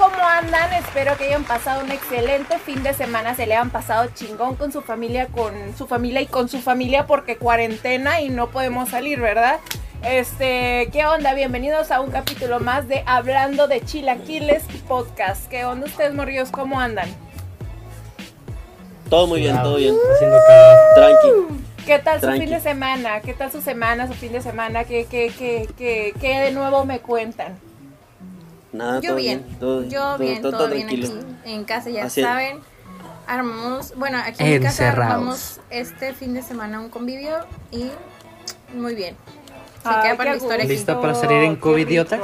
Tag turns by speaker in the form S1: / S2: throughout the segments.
S1: ¿Cómo andan? Espero que hayan pasado un excelente fin de semana, se le han pasado chingón con su familia, con su familia y con su familia porque cuarentena y no podemos salir, ¿verdad? Este, ¿qué onda? Bienvenidos a un capítulo más de Hablando de Chilaquiles Podcast. ¿Qué onda ustedes, morrillos? ¿Cómo andan?
S2: Todo muy bien, todo bien.
S3: Haciendo calor.
S2: Tranqui.
S1: ¿Qué tal su
S2: Tranqui.
S1: fin de semana? ¿Qué tal su semana, su fin de semana? ¿Qué, qué, qué, qué, qué de nuevo me cuentan?
S2: Nada,
S4: Yo
S2: todo
S4: bien,
S2: todo-
S4: yo
S2: todo-
S4: bien,
S2: todo
S4: todo, bien
S2: tranquilo.
S4: aquí en casa, ya
S2: Así
S4: saben. Armamos, bueno, aquí en mi casa
S3: Encerrados.
S4: armamos este fin de semana un convivio y muy bien. Se
S1: Ay,
S4: queda para la historia aquí.
S3: ¿Lista para salir en covidiotas?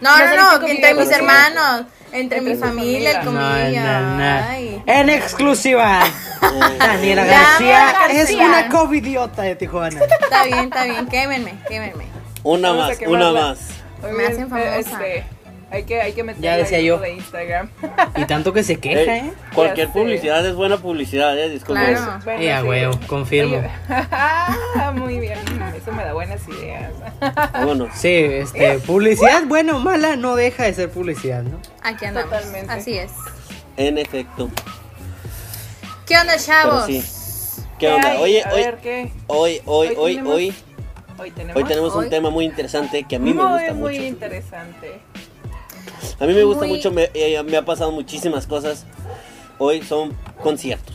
S4: No,
S1: ¿No
S4: no, no, entre mis hermanos, entre,
S1: Entre
S4: mi familia, el
S1: familia.
S3: No, no, no. En exclusiva, Daniela García
S4: García.
S3: es una covidiota de Tijuana.
S4: Está bien, está bien, quémenme, quémenme.
S2: Una
S1: Vamos
S2: más, una más.
S4: Me hacen famosa.
S1: Este, hay que, hay que meter
S3: Ya decía yo.
S1: de Instagram.
S3: Y tanto que se queja,
S2: Eh,
S3: ¿eh?
S2: cualquier publicidad es buena publicidad, eh, disculpen.
S4: Claro.
S1: Bueno,
S3: Eh, a
S1: sí.
S3: huevo, confirmo.
S1: Ah, muy bien, eso me da buenas ideas.
S2: Vámonos.
S3: Sí, este, publicidad buena o mala no deja de ser publicidad, ¿no?
S4: Aquí andamos.
S1: Totalmente.
S4: Así es.
S2: En efecto.
S4: ¿Qué onda,
S2: Pero
S4: chavos?
S2: sí. ¿Qué onda?
S1: hay?
S2: Oye,
S1: a
S2: hoy,
S1: ver, ¿qué?
S2: hoy, hoy,
S1: Hoy
S2: hoy,
S1: tenemos-
S2: hoy,
S1: Hoy tenemos,
S2: hoy tenemos un
S4: Hoy.
S2: tema muy interesante que a mí me
S1: muy,
S2: gusta
S1: muy
S2: mucho.
S1: interesante.
S2: A mí me gusta
S4: Muy-
S2: mucho, me, eh, me ha pasado muchísimas cosas. Hoy son conciertos.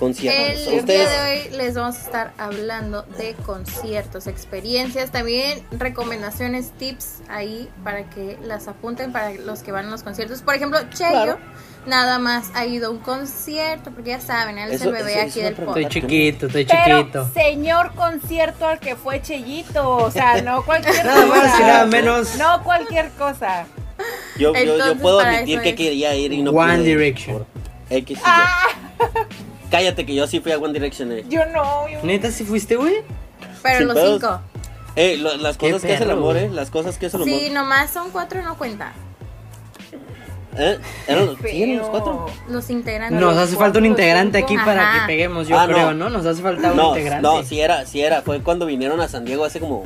S2: Conciertos.
S4: El día de hoy les vamos a estar hablando de conciertos, experiencias, también recomendaciones, tips ahí para que las apunten para los que van a los conciertos. Por ejemplo, Cheyo
S2: Claro.
S4: nada más ha ido a un concierto, porque ya saben, él es el bebé
S2: eso-
S4: aquí
S2: eso
S4: del
S2: me
S3: Estoy
S4: podcast.
S3: chiquito, estoy
S1: Pero,
S3: chiquito.
S1: señor concierto al que fue Chellito, o sea, no cualquier
S3: Nada más
S1: cosa.
S3: y nada menos.
S1: No cualquier cosa.
S2: yo, yo, puedo admitir que
S4: es.
S2: quería ir y no
S3: One
S2: pude
S3: Direction.
S2: por X y Y.
S1: Ah.
S2: Cállate que yo sí fui a One Direction. Eh,
S1: Yo no, yo
S3: ¿Neta si fuiste, güey?
S4: Pero
S2: Sin
S4: los
S2: pedos.
S4: cinco.
S2: Eh, lo- las
S3: Qué
S2: cosas que es el
S3: perro,
S2: amor,
S3: güey.
S2: eh. Las cosas que es el amor.
S4: Sí, nomás son cuatro, no cuenta.
S2: ¿Eh? ¿Eran sí, eran los cuatro?
S4: Los integrantes.
S3: Nos hace falta un integrante aquí
S4: Ajá.
S3: para que peguemos, yo
S2: Ah, no.
S3: creo, ¿no? Nos hace falta un
S2: No,
S3: integrante.
S2: no, sí era, sí era. Fue cuando vinieron a San Diego hace como,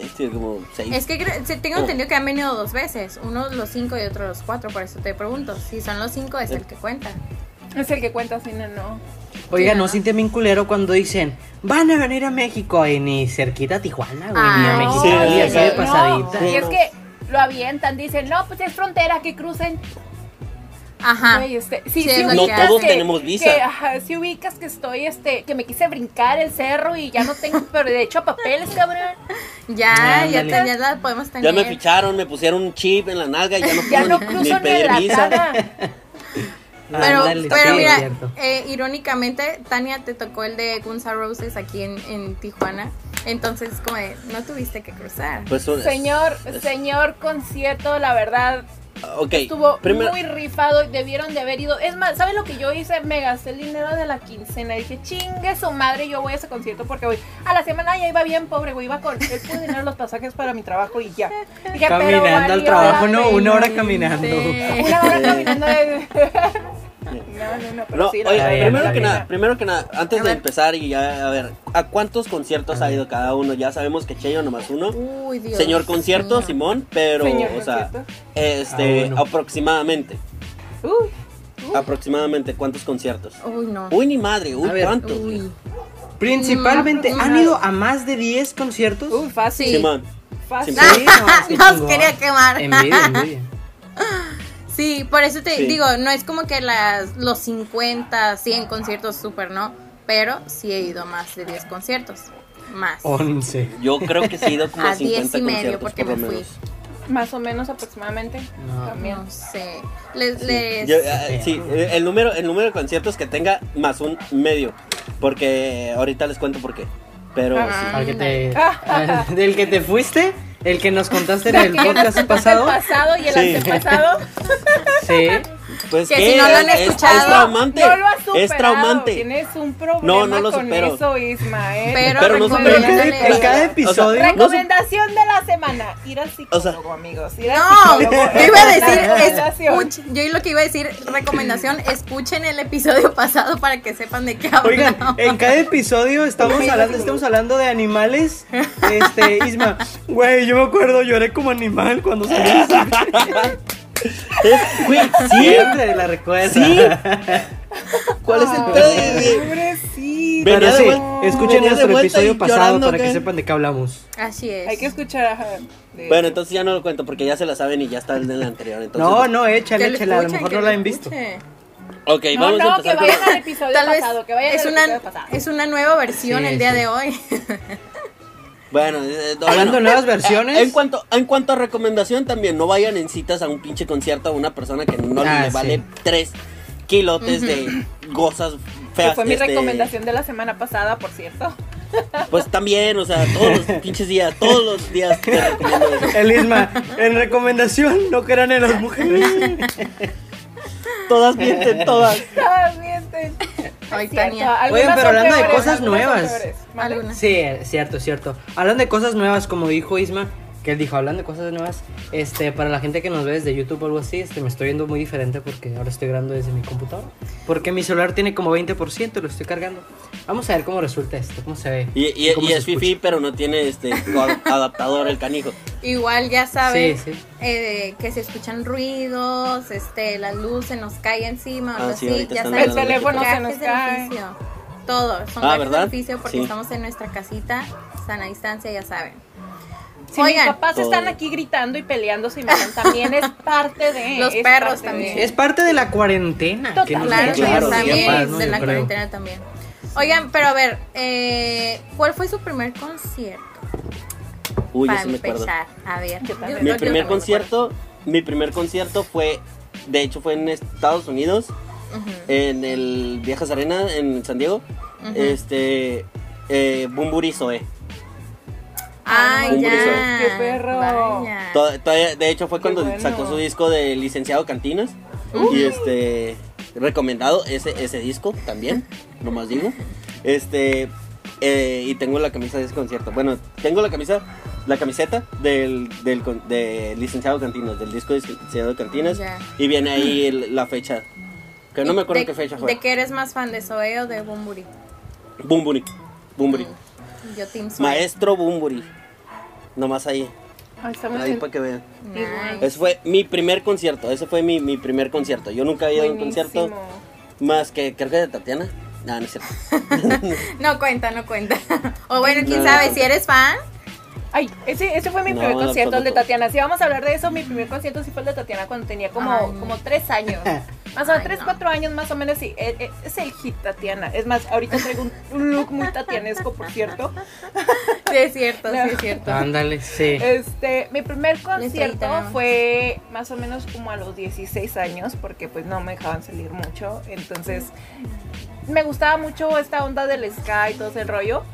S2: este, como seis.
S4: Es que cre- sí, tengo
S2: Oh.
S4: entendido que han venido dos veces, uno los cinco y otro los cuatro, por eso te pregunto. Si son los cinco es el que cuenta.
S1: Es el que cuenta así, no, no.
S3: Oiga, ¿no sienten bien culero cuando dicen van a venir a México y ni cerquita a Tijuana, güey, ni a
S4: Ay,
S3: México,
S2: sí,
S3: así
S2: sí,
S3: de
S2: sí.
S3: pasadita.
S1: No, y es que lo avientan, dicen, no, pues es frontera, que crucen.
S4: Ajá.
S1: Este, sí,
S4: Sí,
S2: No todos tenemos visa.
S1: Que, ajá, si ubicas que estoy, este, que me quise brincar el cerro y ya no tengo, pero de hecho papeles, cabrón.
S4: Ya, ya,
S3: Ándale.
S4: te- ya la podemos
S2: ya
S4: tener.
S2: me ficharon, me pusieron un chip en la nalga y ya no
S1: Ya
S2: puedo
S1: no
S2: ni,
S1: cruzo
S2: ni
S1: ni
S2: pedir visa.
S1: enlatada.
S4: Pero, pero
S3: sí,
S4: mira, eh, irónicamente, Tania te tocó el de Guns N' Roses aquí en, en Tijuana. Entonces, como de, no tuviste que cruzar.
S2: Pues,
S1: Señor, señor concierto, la verdad,
S2: ok,
S1: estuvo
S2: primero,
S1: muy rifado y debieron de haber ido. Es más, ¿saben lo que yo hice? Me gasté el dinero de la quincena. Dije, chingue su madre, yo voy a ese concierto porque voy. A la semana ya iba bien pobre, güey. Iba con el puro dinero los pasajes para mi trabajo y ya. Dije, pero
S3: Caminando al trabajo, no, una hora caminando.
S1: Una hora caminando de... No, no, no, pero
S2: no,
S1: sí, la
S2: oye,
S1: verdad,
S3: bien,
S2: primero que nada, primero que nada, antes de empezar y ya, a ver, ¿a cuántos conciertos ha ido cada uno? Ya sabemos que Cheyo nomás uno.
S4: Uy, Dios.
S2: Señor concierto. Simón, pero,
S1: Señor
S2: o sea,
S1: concierto.
S2: este,
S3: Ah, bueno.
S2: aproximadamente,
S1: Uy,
S2: aproximadamente, ¿cuántos conciertos?
S4: Uy, no.
S2: Uy, ni madre, uy,
S3: ver.
S2: ¿cuántos?
S4: Uy.
S3: Principalmente,
S4: Mm,
S3: ¿han ido a más de 10 conciertos?
S1: uy, fácil.
S2: Simón,
S1: Fácil.
S2: Sí.
S3: Sí, no,
S4: Nos quería quemar.
S3: Envidia, envidia.
S4: Sí, por eso te
S2: Sí.
S4: digo, no es como que las, los 50, 100 conciertos súper, ¿no? Pero sí he ido a más de 10 conciertos. Más.
S3: 11.
S2: yo creo que sí he ido como a
S4: A 10
S2: 50
S4: y medio, porque
S2: por
S4: me fui.
S2: menos.
S1: Más o menos aproximadamente.
S3: No.
S1: También.
S4: No sé. Les, les-
S2: Yo, eh, sí, el número, el número de conciertos que tenga más un medio. Porque ahorita les cuento por qué. Pero
S1: Ah.
S3: Al que te, al- del que te fuiste, el que nos contaste en el podcast
S1: El
S3: pasado.
S1: pasado y el
S2: Sí.
S1: antepasado.
S3: Sí.
S2: Pues
S4: Que
S2: ¿qué?
S4: si no lo han
S2: Es-
S4: escuchado,
S2: es traumante.
S1: No lo has superado.
S2: es traumante.
S1: Tienes un problema
S2: No, no lo
S1: con
S2: supero.
S1: eso, Ismael.
S4: Pero,
S2: Pero no
S3: Pero en cada, en cada episodio.
S1: Recomendación de la semana, ir al psicólogo,
S2: O sea-
S1: amigos. Ir al
S4: No, yo iba a decir,
S1: Recomendación.
S4: escuch- yo lo que iba a decir, recomendación, escuchen el episodio pasado para que sepan de qué
S3: Oigan,
S4: hablamos.
S3: en cada episodio estamos hablando, estamos hablando de animales. Este, Isma, güey, yo me acuerdo, lloré como animal cuando salió.
S2: Es- Güey, sí.
S3: Siempre la recuerdo.
S2: Sí. ¿Cuál es el pedo? de-. Venía
S3: Pero sí, escuchen nuestro episodio pasado para que sepan de qué hablamos.
S4: Así es.
S1: Hay que escuchar ajá, de-
S2: Bueno, entonces ya no lo cuento porque ya se la saben y ya está el del anterior. Entonces,
S3: No, no,
S4: Que
S3: échale, échale, a lo mejor
S4: que
S3: no
S4: lo
S3: la han visto.
S2: Ok,
S1: No,
S2: vamos a
S1: no, que
S2: empezar
S1: vayan
S2: con...
S1: al episodio
S4: Tal vez
S1: pasado, que vayan
S4: es
S1: al
S4: una,
S1: episodio pasado.
S4: es una nueva versión
S3: Sí,
S4: el día
S3: sí.
S4: de hoy.
S2: Bueno, eh, no,
S3: Hablando
S2: bueno.
S3: nuevas versiones.
S2: En cuanto, en cuanto a recomendación también, no vayan en citas a un pinche concierto a una persona que no
S3: Ah,
S2: le
S3: sí.
S2: vale tres kilotes de cosas
S1: Que
S2: feas.
S1: fue mi
S2: este,
S1: recomendación de la semana pasada, por cierto.
S2: Pues también, o sea, todos los pinches días, todos los días te recomiendo eso.
S3: El Isma, en recomendación, no crean en las mujeres.
S2: Todas mienten, todas.
S1: Ah, mienten.
S4: Ay, Tania.
S3: Oigan, pero hablando de cosas nuevas. Sí, es cierto, es cierto. Hablando de cosas nuevas, como dijo Isma, que él dijo, hablando de cosas nuevas, este, para la gente que nos ve desde YouTube o algo así, este, me estoy viendo muy diferente porque ahora estoy grabando desde mi computadora. Porque mi celular tiene como 20%, lo estoy cargando. Vamos a ver cómo resulta esto, cómo se ve.
S2: Y, y,
S3: cómo
S2: y
S3: se
S2: es fifi, pero no tiene este ad- adaptador el canijo.
S4: Igual ya saben
S3: Sí, sí.
S4: eh, que se escuchan ruidos, este, la luz se nos cae encima, o
S2: Ah,
S4: algo
S2: sí,
S4: así, ya saben.
S1: El teléfono se nos cae.
S4: Todo, son
S2: Ah, ¿verdad?
S4: porque
S2: Sí.
S4: estamos en nuestra casita, sana distancia, ya saben.
S1: Si
S4: Oigan.
S1: mis papás están aquí gritando y peleándose y me ven, también es parte de.
S4: Los perros también.
S1: de-
S3: Es parte de la cuarentena. que nos
S4: Claro,
S2: claro,
S4: también,
S3: papás, ¿no?
S4: de
S3: Yo
S4: la
S3: creo.
S4: cuarentena también. Oigan, pero a ver, eh, ¿cuál fue su primer concierto?
S2: Uy,
S4: para
S2: me acuerdo.
S4: empezar, a ver.
S1: Yo
S2: Mi primer concierto, mi primer concierto fue, de hecho fue en Estados Unidos, en el Viejas Arena en San Diego. Este, eh, Bumburi Zoe.
S4: Ay,
S2: Un
S4: ya.
S1: Qué perro.
S2: Todavía- de hecho fue cuando
S1: bueno.
S2: sacó su disco de Licenciado Cantinas. Y este, recomendado ese, ese disco también, nomás digo. Este, eh, y tengo la camisa de ese concierto. Bueno, tengo la camisa, la camiseta del, del con- de Licenciado Cantinas, del disco de Licenciado Cantinas.
S4: Ya.
S2: Y viene ahí el- la fecha. Que no me acuerdo
S4: ¿De-
S2: qué fecha
S4: ¿De
S2: fue.
S4: qué eres más fan de Zoe o de Bumburi?
S2: Bumburi. Bumburi.
S4: Yo Team Zoe.
S2: Maestro Bumburi. Nomás ahí.
S1: Ay, estamos
S2: Ahí
S1: en-
S2: para que vean.
S4: Nice.
S2: Ese fue mi primer concierto. Ese fue mi, mi primer concierto. Yo nunca había ido a un concierto más que creo que de Tatiana. No, no es cierto.
S4: No cuenta, no cuenta. O bueno, quién
S2: No,
S4: sabe,
S2: no.
S4: si eres fan.
S1: Ay, ese, ese fue mi
S2: No,
S1: primer
S2: no,
S1: concierto, el de. Tatiana. Si vamos a hablar de eso, mi primer concierto sí fue el de Tatiana cuando tenía como,
S4: Ay,
S1: como tres años. Más o menos, tres,
S4: no.
S1: cuatro años más o menos, sí. Eh, eh, Es el hit Tatiana. Es más, ahorita traigo un, un look muy tatianesco, por cierto.
S4: Sí, es cierto,
S1: No.
S4: sí, es cierto.
S3: Ándale, sí.
S1: Este, mi primer concierto fue más o menos como a los 16 años, porque pues no me dejaban salir mucho. Entonces, me gustaba mucho esta onda del ska y todo ese rollo.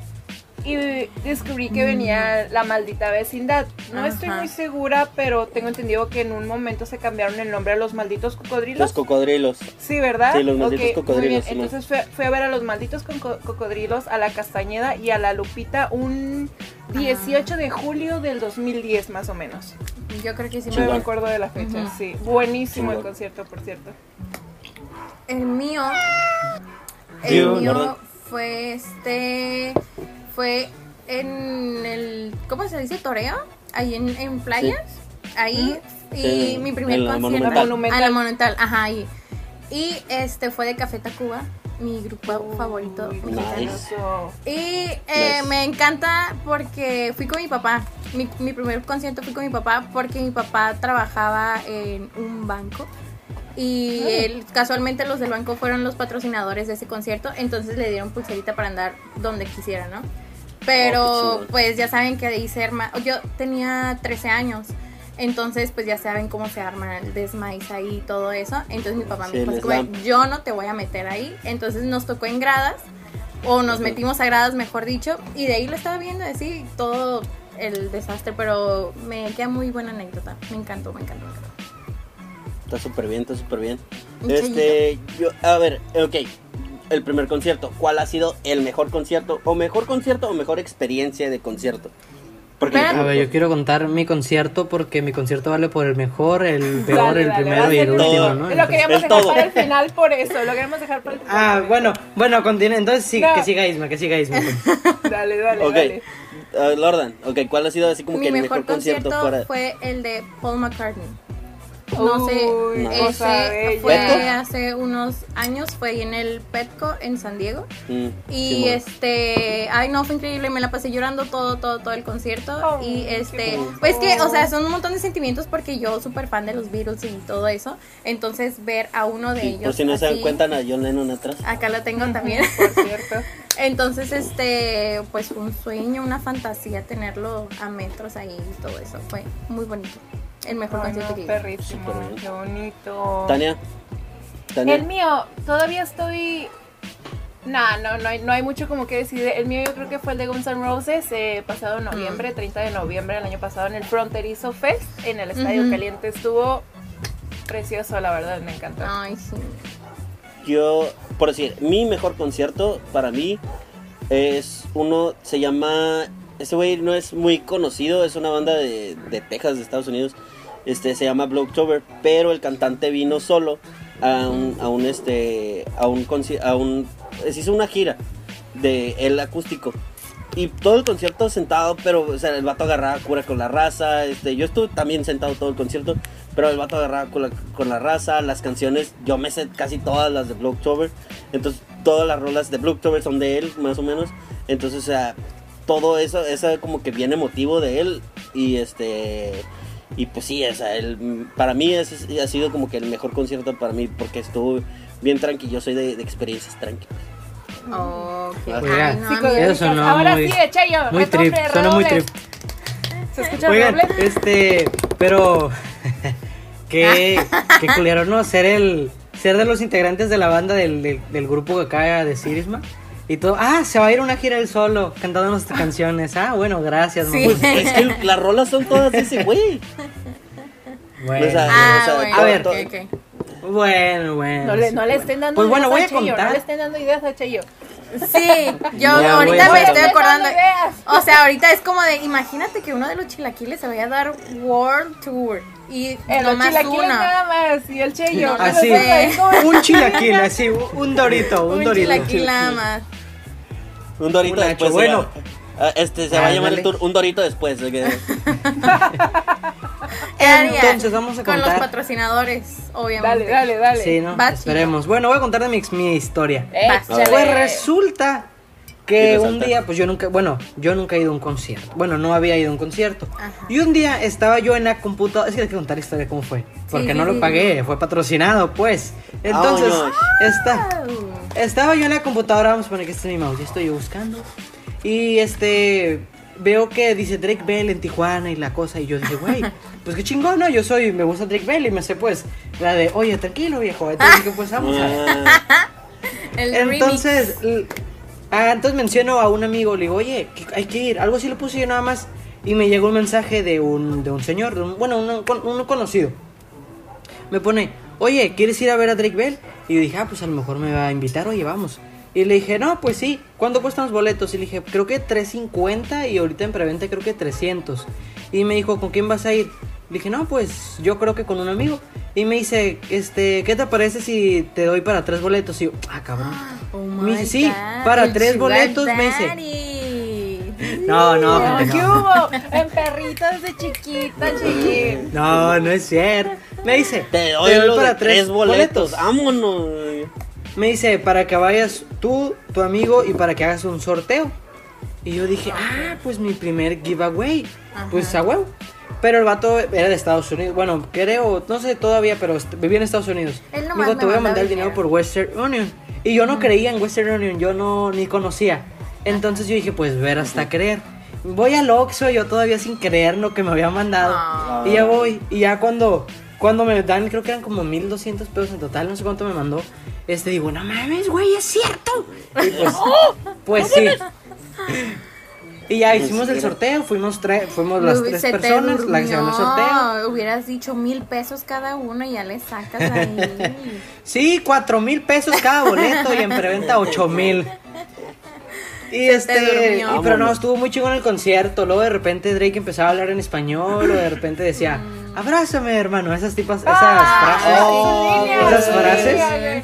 S1: Y descubrí que venía la maldita vecindad. No estoy muy segura, pero tengo entendido que en un momento se cambiaron el nombre a los malditos cocodrilos.
S2: Los cocodrilos.
S1: Sí, ¿verdad?
S2: Sí, los malditos
S1: Ok, muy
S2: cocodrilos,
S1: bien. Entonces fui, fui a ver a los malditos coco- cocodrilos, a la Castañeda y a la Lupita un 18 de julio del 2010 más o menos.
S4: Yo creo que sí me
S1: acuerdo de la fecha, sí. Buenísimo el concierto, por cierto.
S4: El mío. El mío
S2: ¿verdad?
S4: fue este. Fue en el. ¿Cómo se dice? Toreo. Ahí en, en playas. Ahí. Y
S2: Sí,
S4: mi primer concierto.
S1: Monumental.
S4: A la Monumental, ajá, ahí. Y este fue de Café Tacuba, mi grupo favorito
S1: Uy,
S4: mexicano.
S2: Nice.
S4: Y eh,
S2: Nice.
S4: me encanta porque fui con mi papá. Mi, mi primer concierto fui con mi papá porque mi papá trabajaba en un banco. Y
S1: Ah.
S4: él, casualmente los del banco fueron los patrocinadores de ese concierto. Entonces le dieron pulserita para andar donde quisiera, ¿no?
S2: Oh,
S4: Pero
S2: chido.
S4: pues ya saben que ahí se arma. Yo tenía 13 años. Entonces, pues ya saben cómo se arma el desmaíz ahí y todo eso. Entonces mi papá
S2: Sí,
S4: me dijo, yo no te voy a meter ahí. Entonces nos tocó en gradas, o nos metimos a gradas, mejor dicho, y de ahí lo estaba viendo así, todo el desastre, pero me queda muy buena anécdota. Me encantó, me encantó, me encantó.
S2: Está súper bien, está súper bien. Este, yo, a ver, ok. El primer concierto. ¿Cuál ha sido el mejor concierto? O mejor concierto o mejor experiencia de concierto. Porque.
S3: A ver, yo quiero contar mi concierto porque mi concierto vale por el mejor, el peor,
S1: Dale,
S3: el
S1: dale,
S3: primero y el último,
S2: Todo.
S3: ¿no?
S1: Lo
S3: Entonces-
S1: queríamos
S2: Es
S1: dejar
S2: todo.
S1: para el final por eso. Lo queríamos dejar para el final.
S3: Ah, bueno, bueno, continúe. Entonces sí,
S1: No.
S3: que siga Isma, que siga Isma.
S1: Dale, dale,
S2: Ok.
S1: dale.
S2: Ah, Lordan, ok, ¿cuál ha sido así como
S4: Mi
S2: que el
S4: mejor
S2: mejor concierto,
S4: concierto
S2: fuera?
S4: fue el de Paul McCartney. No sé,
S1: Uy,
S4: ese fue
S2: ¿Petco?
S4: hace unos años, fue ahí en el Petco en San Diego.
S2: Mm,
S4: Y este, ay no, fue increíble, me la pasé llorando todo, todo, todo el concierto.
S1: Oh,
S4: y este, pues que, o sea, son un montón de sentimientos porque yo súper fan de los Beatles y todo eso. Entonces ver a uno de
S2: Sí,
S4: ellos.
S2: por si no se dan cuenta, a John Lennon atrás.
S4: Acá lo tengo también.
S1: Por cierto.
S4: Entonces, este, pues fue un sueño, una fantasía tenerlo a metros ahí y todo eso. Fue muy bonito. El mejor
S1: Ay,
S4: concierto
S1: no,
S4: que
S1: perrísimo. Qué bonito.
S2: Tania. Tania.
S1: El mío, todavía estoy. Nah, no, no hay, no hay mucho como que decir. El mío yo creo que fue el de Guns N' Roses, eh, pasado noviembre, 30 de noviembre del año pasado en el Fronterizo Fest, en el Estadio. Caliente. Estuvo precioso, la verdad, me encantó.
S4: Ay, sí.
S2: Yo, por decir, mi mejor concierto para mí es uno, se llama, ese güey no es muy conocido, es una banda de, de Texas, de Estados Unidos, este, se llama Blocktober, pero el cantante vino solo a un, a un este, a un, a un, se hizo una gira de el acústico. Y todo el concierto sentado, pero o sea, el vato agarraba cura con la raza. Este, yo estuve también sentado todo el concierto, pero el vato agarraba con la, con la raza. Las canciones, yo me sé casi todas las de Blocktober. Entonces, todas las rolas de Blocktober son de él, más o menos. Entonces, o sea, todo eso, eso como que bien emotivo de él. Y este. Y pues sí, o sea, él, para mí ese ha sido como que el mejor concierto para mí, porque estuvo bien tranquilo. Yo soy de, de experiencias tranquilas.
S4: Oh, qué
S3: Oiga,
S4: ay, no,
S3: Eso sonó
S1: Ahora
S3: muy-
S1: sí.
S3: Muy trip, suena muy trip.
S1: ¿Se escucha
S3: Oigan, este, pero qué, qué culero, ¿no? Ser el, ser de los integrantes de la banda del, del, del grupo que acaba de decir Isma. Y todo, ah, se va a ir una gira él solo, cantando nuestras canciones. Ah, bueno, gracias,
S4: Sí.
S3: mamá.
S2: Pues es que las rolas son todas de ese güey.
S3: Bueno,
S2: O sea,
S4: Ah,
S2: o sea,
S4: bueno,
S3: a ver,
S2: todo-
S4: ok, ok.
S3: bueno, bueno.
S1: No le, no le
S3: bueno.
S1: estén dando
S3: Pues bueno,
S1: ideas
S3: voy a
S1: a Chayo, No
S3: contar.
S1: le estén dando ideas a Chayo.
S4: Sí, yo ahorita me
S3: bueno.
S4: estoy acordando. O sea, ahorita es como de, imagínate que uno de los chilaquiles se vaya a dar World Tour y
S1: El
S4: nomás
S1: chilaquiles
S4: una.
S1: nada más y el.
S4: No,
S1: no
S3: Así, un chilaquil, así, un dorito, un,
S4: Un
S3: dorito.
S4: chilaquil nada más.
S2: Un dorito
S3: Un
S2: después.
S3: bueno.
S2: va- ah, este se va a llamar el tour Un dorito después.
S3: Entonces, vamos a
S4: Con los
S3: contar.
S4: patrocinadores, obviamente.
S1: Dale, dale, dale.
S3: Sí, ¿no? Esperemos. Bueno, voy a contar de mi, mi historia.
S1: Échale.
S3: Pues resulta que un día, pues yo nunca, bueno, yo nunca he ido a un concierto. Bueno, no había ido a un concierto.
S4: Ajá.
S3: Y un día estaba yo en la computadora, es que hay que contar la historia cómo fue, porque
S4: sí,
S3: no
S4: sí.
S3: lo pagué, fue patrocinado, pues. Entonces, está, estaba yo en la computadora, vamos a poner que este es mi mouse, ya estoy yo buscando. Y este, veo que dice Drake Bell en Tijuana y la cosa, y yo dije, güey, pues qué chingón, ¿no? Yo soy, me gusta Drake Bell y me sé, pues, la de, oye, tranquilo, viejo. Entonces dije, pues vamos a ver.
S2: Ah,
S4: El
S3: Entonces, ah, entonces menciono a un amigo, le digo, oye, hay que ir. Algo así le puse yo nada más. Y me llegó un mensaje de un, de un señor, de un- bueno, un, un conocido. Me pone, oye, ¿quieres ir a ver a Drake Bell? Y yo dije, ah, pues a lo mejor me va a invitar, oye, vamos. Y le dije, no, pues sí, ¿cuánto cuestan los boletos? Y le dije, creo que 350 y ahorita en preventa creo que 300. Y me dijo, ¿con quién vas a ir? Le dije, no, pues yo creo que con un amigo. Y me dice, este, ¿qué te parece si te doy para tres boletos? Y yo, ah, cabrón.
S4: Oh
S3: Me
S4: my
S3: dice, sí,
S4: God,
S3: para
S4: el
S3: tres boletos, me dice.
S4: daddy.
S3: No, no,
S1: No,
S3: gente,
S1: ¿Qué hubo? En perritas de chiquita, chiquín.
S3: No, no es cierto. Me dice,
S2: te doy de tres boletos.
S3: boletos.
S2: Vámonos.
S3: Me dice, para que vayas tú, tu amigo, y para que hagas un sorteo. Y yo dije, ah, pues mi primer giveaway.
S4: Ajá.
S3: Pues a huevo. Pero el vato era de Estados Unidos. Bueno, creo, no sé todavía, pero vivía en Estados Unidos.
S4: Él nomás me
S3: te voy a mandar el dinero. por Western Union. Y yo no creía en Western Union, yo no ni conocía. Entonces yo dije, pues ver hasta creer. Voy al Oxxo, yo todavía sin creer lo que me había mandado.
S4: Ah.
S3: Y ya voy, y ya cuando, cuando me dan, creo que eran como 1200 pesos en total, no sé cuánto me mandó. Este digo, no mames, güey, es cierto. Y pues, pues sí. Y ya hicimos el sorteo, fuimos, tres fuimos las tres personas, la que se ganó el sorteo.
S4: Hubieras dicho mil pesos cada uno y ya le sacas ahí.
S3: Sí, cuatro mil pesos cada boleto y en preventa ocho mil. Y
S4: Se
S3: este, y- pero no, estuvo muy chingón el concierto. Luego de repente Drake empezaba a hablar en español, o de repente decía,
S4: Mm.
S3: abrázame, hermano. Esas tipas, esas
S1: Ah,
S3: frases.
S2: Oh,
S3: esas
S2: sí.
S3: frases.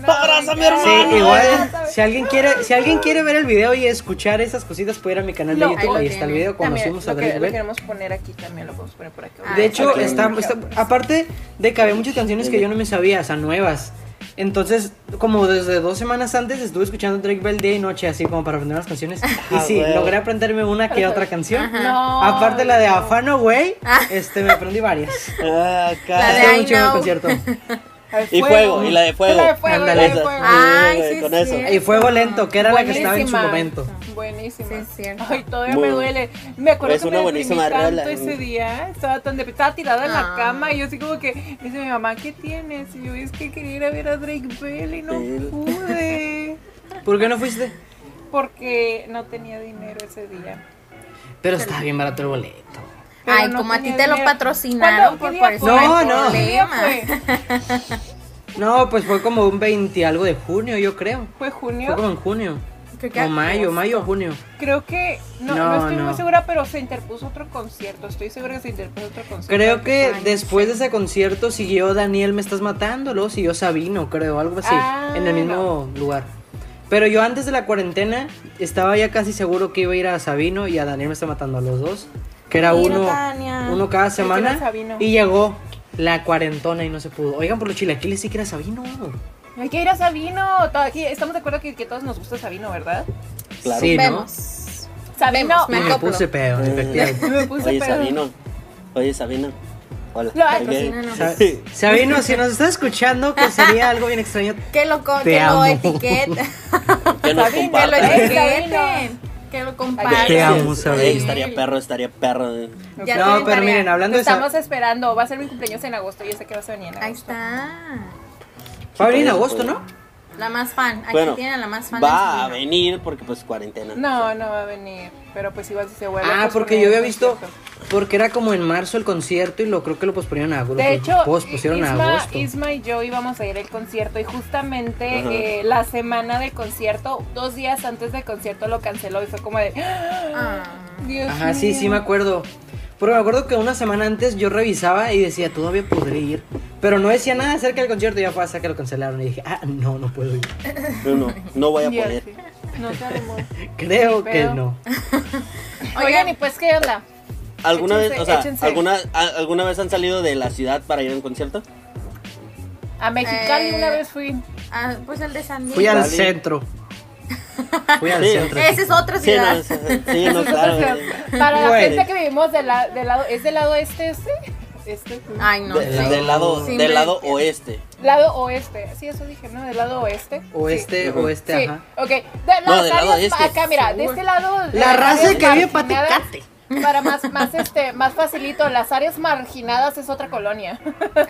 S2: Abrázame,
S3: Sí,
S2: hermano.
S3: igual, si alguien quiere, si alguien quiere ver el video y escuchar esas cositas, puede ir a mi canal de
S1: No,
S4: ahí
S3: YouTube,
S4: lo
S3: ahí está el video cuando
S1: También,
S3: subimos a
S1: lo, que,
S3: Drake
S1: lo
S3: Bell.
S1: queremos poner aquí también, lo podemos poner por aquí.
S4: Ah,
S3: De hecho, está, está- aparte de que había muchas canciones que yo no me sabía, o sea, nuevas. Entonces, como desde dos semanas antes estuve escuchando Drake Bell día y noche, así como para aprender las canciones. Y
S2: Ah,
S3: sí,
S2: güey.
S3: logré aprenderme una que otra canción.
S1: No.
S3: Aparte la de Afano Way, este, me aprendí varias.
S2: Ah.
S4: La de I
S3: muy chido el
S4: know.
S3: concierto.
S2: Y fuego, y la de fuego.
S1: La de fuego,
S3: Ándale.
S1: la de
S2: Esa.
S1: fuego.
S4: Ay,
S2: güey,
S4: sí,
S2: con
S4: es
S2: eso.
S3: Y Fuego Lento, que era la que estaba en su momento.
S1: Buenísima.
S4: Sí, es cierto.
S1: Ay, todavía
S2: Muy
S1: me duele. Me acuerdo
S2: Es
S1: que
S2: una
S1: me
S2: buenísima
S1: tanto
S2: rola.
S1: ese día. Estaba tan dep- estaba tirada en la
S4: Ah.
S1: cama y yo así como que dice mi mamá, ¿qué tienes? Y yo es que quería ir a ver a Drake Bell y no
S2: Bell.
S1: pude.
S3: ¿Por qué no fuiste?
S1: Porque no tenía dinero ese día.
S3: Pero estaba bien barato el boleto.
S1: Pero
S4: Ay,
S1: no
S4: como a ti te lo patrocinaron, por,
S1: ¿Qué
S4: por eso?
S3: No,
S4: hay
S3: no.
S1: ¿Qué día
S4: problema.
S1: fue?
S3: No, pues fue como un 20 algo de junio, yo creo.
S1: ¿Fue junio?
S3: Fue como en junio.
S4: Creo que
S3: O mayo,
S4: agosto.
S3: mayo o junio.
S1: Creo que, no,
S3: No,
S1: no, estoy
S3: no.
S1: muy segura, pero se interpuso otro concierto. Estoy segura que se interpuso otro concierto.
S3: Creo que después
S4: sí.
S3: de ese concierto siguió Daniel Me Estás Matando, luego siguió Sabino, creo, algo así,
S1: Ah,
S3: en el mismo lugar. Pero yo antes de la cuarentena estaba ya casi seguro que iba a ir a Sabino y a Daniel Me Está Matando a los dos. Que era
S4: Mira,
S3: uno,
S4: Tania.
S3: uno cada
S1: que
S3: semana.
S1: Sabino.
S3: Y llegó la cuarentona y no se pudo. Oigan, por los chilaquiles sí que era Sabino.
S1: Hay que ir a Sabino. Aquí, estamos de acuerdo que, que todos nos gusta Sabino, ¿verdad?
S2: Claro.
S3: Sí, ¿no?
S4: Vemos.
S1: Sabino.
S4: Me
S3: me puse peor,
S2: Eh.
S3: efectivamente.
S1: Me puse
S2: Oye,
S1: pedo.
S2: Sabino. Oye, Sabino. Hola.
S1: Lo-.
S4: Patrocínanos.
S3: Sa- Sabino, si nos estás escuchando, que sería algo bien extraño.
S4: Que lo, que lo
S3: amo.
S4: etiqueten.
S2: Que nos
S1: Sabino,
S4: que lo
S2: compartan.
S1: Ay,
S4: etiqueten. Que lo compartan.
S3: Te amo,
S2: Ey,
S3: Sabino.
S2: estaría perro, estaría perro.
S4: Ya
S3: No, pero
S4: tarea.
S3: miren, hablando de
S1: estamos esperando. Va a ser mi cumpleaños en agosto. Yo sé que vas a venir en agosto.
S4: Ahí está.
S3: Va a venir en agosto, ¿no?
S4: La más fan. Aquí
S2: Bueno,
S4: a la más fan.
S2: va a venir porque pues cuarentena.
S1: No, no va a venir. Pero pues igual si se vuelve.
S3: Ah,
S1: pues,
S3: porque yo había visto, porque era como en marzo el concierto y lo creo que lo pospusieron a agosto.
S1: De hecho,
S3: pospusieron a
S1: Isma,
S3: agosto.
S1: Isma y yo íbamos a ir al concierto y justamente eh, la semana del concierto, dos días antes del concierto lo canceló y fue como de...
S4: Ah.
S1: Dios
S3: Ajá, sí,
S1: mío".
S3: sí me acuerdo. Pero me acuerdo que una semana antes yo revisaba y decía, todavía podré ir. Pero no decía nada acerca del concierto y ya fue hasta que lo cancelaron. Y dije, ah, no, no puedo ir.
S2: No, no, no voy a poder.
S1: sí. No se armó.
S3: Creo que no.
S1: Oigan, y pues, ¿qué onda?
S2: ¿Alguna
S1: Échense,
S2: vez, o sea,
S1: échense.
S2: alguna, a- alguna vez han salido de la ciudad para ir a un concierto?
S1: A Mexicali
S4: Eh,
S1: una vez fui.
S4: Ah, pues el de San Diego.
S3: Fui al centro. Fui al
S2: Sí.
S3: centro.
S4: Esa es otra
S2: Sí,
S4: ciudad.
S2: no, es- sí, no, claro.
S1: Para la
S3: Bueno.
S1: gente que vivimos del, la- del lado, ¿es del lado este este? Este.
S4: Ay, no.
S2: De- del lado,
S4: Sí,
S2: del lado oeste.
S1: Lado oeste. Sí, eso dije, ¿no? Del lado oeste.
S3: Oeste,
S2: Sí.
S3: oeste,
S1: Sí,
S3: ajá.
S1: ok. De
S2: No, del lado este.
S1: acá, mira, de este lado. de
S3: La
S1: las
S3: raza que vive pa'
S1: marginadas,
S3: Tecate.
S1: Para más, más, este, más facilito, las áreas marginadas es otra colonia.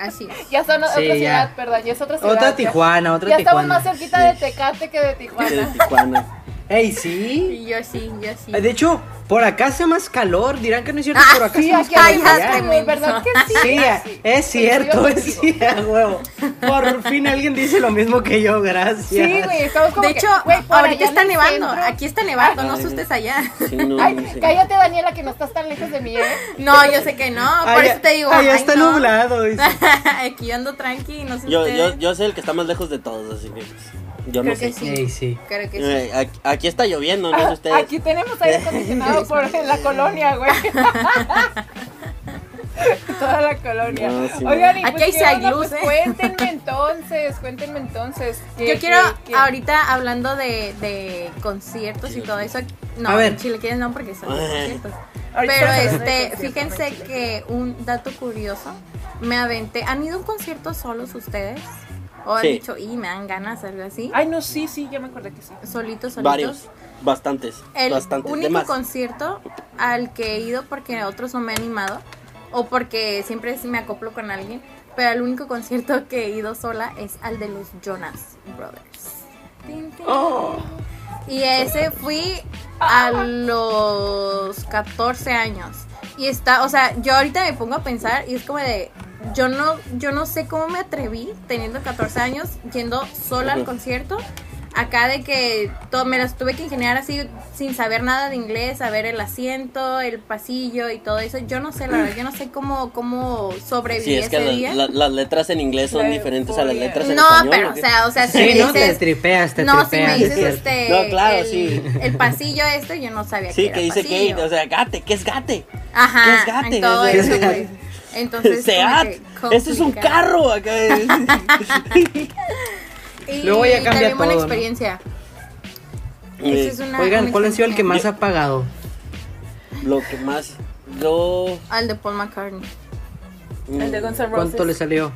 S4: Así es.
S1: ya son
S3: Sí,
S1: otra
S3: ya.
S1: ciudad, perdón, ya es otra ciudad.
S3: Otra
S1: ya.
S3: Tijuana, otra
S1: Ya estamos
S3: Tijuana.
S1: más cerquita
S2: Sí.
S1: de Tecate que de
S2: De
S1: Tijuana.
S3: Ey, sí.
S4: Y yo sí, yo sí.
S3: De hecho, por acá hace más calor. Dirán que no es cierto,
S4: Ah,
S3: pero acá
S1: Sí,
S3: hace más
S1: aquí
S3: calor.
S1: hay
S3: que
S1: más
S3: allá.
S1: ¿verdad que sí?
S3: Sí,
S1: Sí.
S3: es cierto, es cierto, huevo. Por fin alguien dice lo mismo que yo, gracias.
S1: Sí, güey, estamos como
S4: De
S1: que,
S4: hecho,
S1: güey, por
S4: ahorita está nevando.
S1: centro-
S4: Aquí está nevando, no asustes allá.
S2: Sí, no,
S1: Ay,
S2: no sé.
S1: cállate, Daniela, que no estás tan lejos de mí, ¿eh?
S4: No, yo sé que no. Por
S3: Allá-
S4: eso te digo.
S3: Allá está
S4: no.
S3: nublado. dice.
S4: Aquí yo ando tranqui, no sé
S2: Yo, yo, yo soy el que está más lejos de todos, así que pues, yo no
S4: Creo que
S2: sé.
S4: sí.
S3: Sí.
S4: Creo que sí.
S2: Eh, aquí, aquí está lloviendo, no sé ustedes.
S1: Aquí tenemos aire acondicionado por en la colonia, güey. Toda la colonia.
S2: No, sí,
S1: Oigan, y
S4: Aquí
S1: pues,
S4: hay. Saglus,
S1: Pues,
S4: ¿eh?
S1: cuéntenme entonces, cuéntenme entonces. ¿qué-
S4: Yo quiero,
S1: qué- qué-
S4: ahorita hablando de, de conciertos y todo eso, no,
S3: A ver.
S4: en Chile quieres no porque son conciertos.
S1: Ahorita
S4: Pero este, fíjense
S1: no,
S4: que un dato curioso, me aventé, ¿han ido a un concierto solos ustedes? O han
S2: Sí.
S4: dicho, y me dan ganas, algo así,
S1: Ay, no, sí, sí, ya me acordé que sí.
S4: solitos, solitos.
S2: Varios, bastantes,
S4: El
S2: bastantes.
S4: único
S2: demás.
S4: concierto al que he ido porque otros no me han animado o porque siempre sí me acoplo con alguien, pero el único concierto que he ido sola es al de los Jonas Brothers. Tin, tin.
S1: Oh.
S4: Y ese fui a los 14 años. Y está, o sea, yo ahorita me pongo a pensar y es como de, yo no, yo no sé cómo me atreví teniendo 14 años yendo sola al concierto. Acá de que todo, me las tuve que ingeniar así sin saber nada de inglés, saber el asiento, el pasillo y todo eso. Yo no sé, la verdad, yo no sé cómo, cómo sobreviví
S2: Sí, es que
S4: ese
S2: la-
S4: día.
S2: la- las letras en inglés son
S1: La
S2: diferentes a las letras en
S4: no,
S2: español.
S4: pero,
S2: ¿o
S4: sea, o sea, si
S3: Sí,
S4: me
S3: ¿no? Te
S4: dices...
S3: tripeas, te
S4: no, si
S3: tripeas.
S4: me
S3: es
S4: dices este,
S2: No, claro,
S4: el,
S2: sí.
S4: el pasillo este, yo no sabía
S2: Sí,
S4: que
S2: que
S4: era
S2: dice
S4: pasillo.
S2: Kate, o sea, gate, ¿qué es gate?
S4: Ajá,
S2: ¿qué es gate?
S4: en todo
S2: ¿Qué es
S4: eso,
S3: gate?
S4: Entonces,
S2: Seat, es un carro. Acá.
S4: Y
S3: Luego ya cambia
S4: también buena
S3: todo, ¿no?
S4: experiencia.
S2: Eh,
S4: es una,
S3: Oigan,
S4: una
S3: ¿cuál ha sido el que
S4: experiencia.
S3: más ha pagado?
S2: Lo que más. Yo.
S4: Al de Paul McCartney.
S1: El de Guns N' Roses.
S3: ¿Cuánto le salió?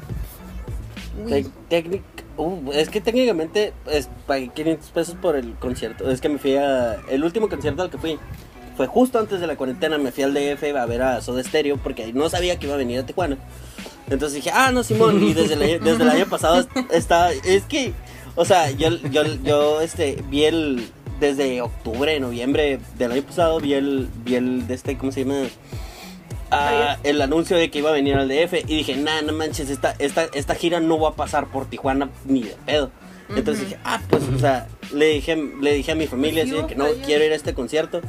S2: Técnic- uh, es que técnicamente es, pagué 500 pesos por el concierto. Es que me fui a. El último concierto al que fui fue justo antes de la cuarentena. Me fui al DF a ver a Soda Stereo porque no sabía que iba a venir a Tijuana. Entonces dije, ah, no, Simón. Y desde el año, desde el año pasado está. Es que, o sea, yo, yo, yo este, vi el. Desde octubre, noviembre del año pasado, vi el. Vi el de este, ¿cómo se llama? Ah, el anuncio de que iba a venir al DF y dije, nah, no manches, esta, esta, esta gira no va a pasar por Tijuana ni de pedo. Entonces dije, ah, pues, o sea, le dije, le dije a mi familia así de que no, quiero ir a este concierto.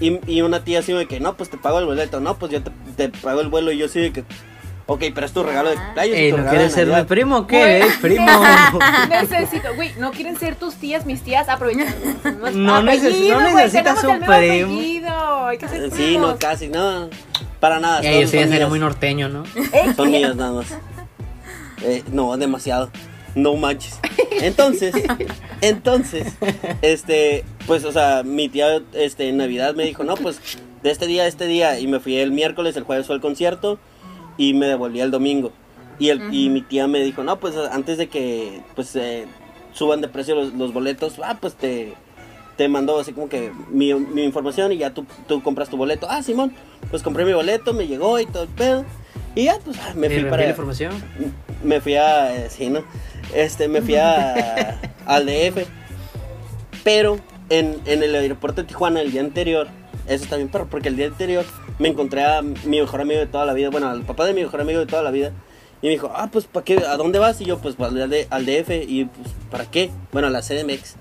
S2: Y, y una tía así de que, no, pues te pago el boleto, no, pues yo te, te pago el vuelo. Y yo así de que, ok, pero es tu regalo de cumpleaños.
S3: Ey, ¿no quieres ser mi
S2: Navidad".
S3: primo o qué?
S1: Güey.
S3: Ey, primo.
S1: Necesito, güey, no quieren ser tus tías, mis tías, aprovechando.
S3: No neces-
S1: Apellido,
S3: no
S1: güey,
S3: necesitas un primo.
S1: Hay que ser
S2: Sí,
S1: primos.
S2: no, casi, no, para nada.
S3: Ey,
S2: son-
S3: eso ya sería muy norteño, ¿no?
S2: Son mías nada más. Eh, no, demasiado. No manches. Entonces, entonces, este, pues, o sea, mi tía, este, en Navidad me dijo, no, pues, de este día a este día. Y me fui el miércoles, el jueves fue el concierto y me devolví el domingo. Y, el, y mi tía me dijo, no, pues, antes de que, pues, eh, suban de precio los, los boletos, ah, pues, te, te mandó así como que mi, mi información y ya tú, tú compras tu boleto. Ah, Simón, pues compré mi boleto, me llegó y todo el pedo. Y ya, pues, me
S3: ¿Y
S2: fui para
S3: la información?
S2: me fui a eh, sí, ¿no? Este, me fui a al DF. Pero en, en el aeropuerto de Tijuana el día anterior, eso está bien perro, porque el día anterior me encontré a mi mejor amigo de toda la vida, bueno, al papá de mi mejor amigo de toda la vida. Y me dijo, ah, pues, ¿para qué? ¿A dónde vas? Y yo, pues, al, D- al DF. Y, pues, ¿para qué? Bueno, a la CDMX.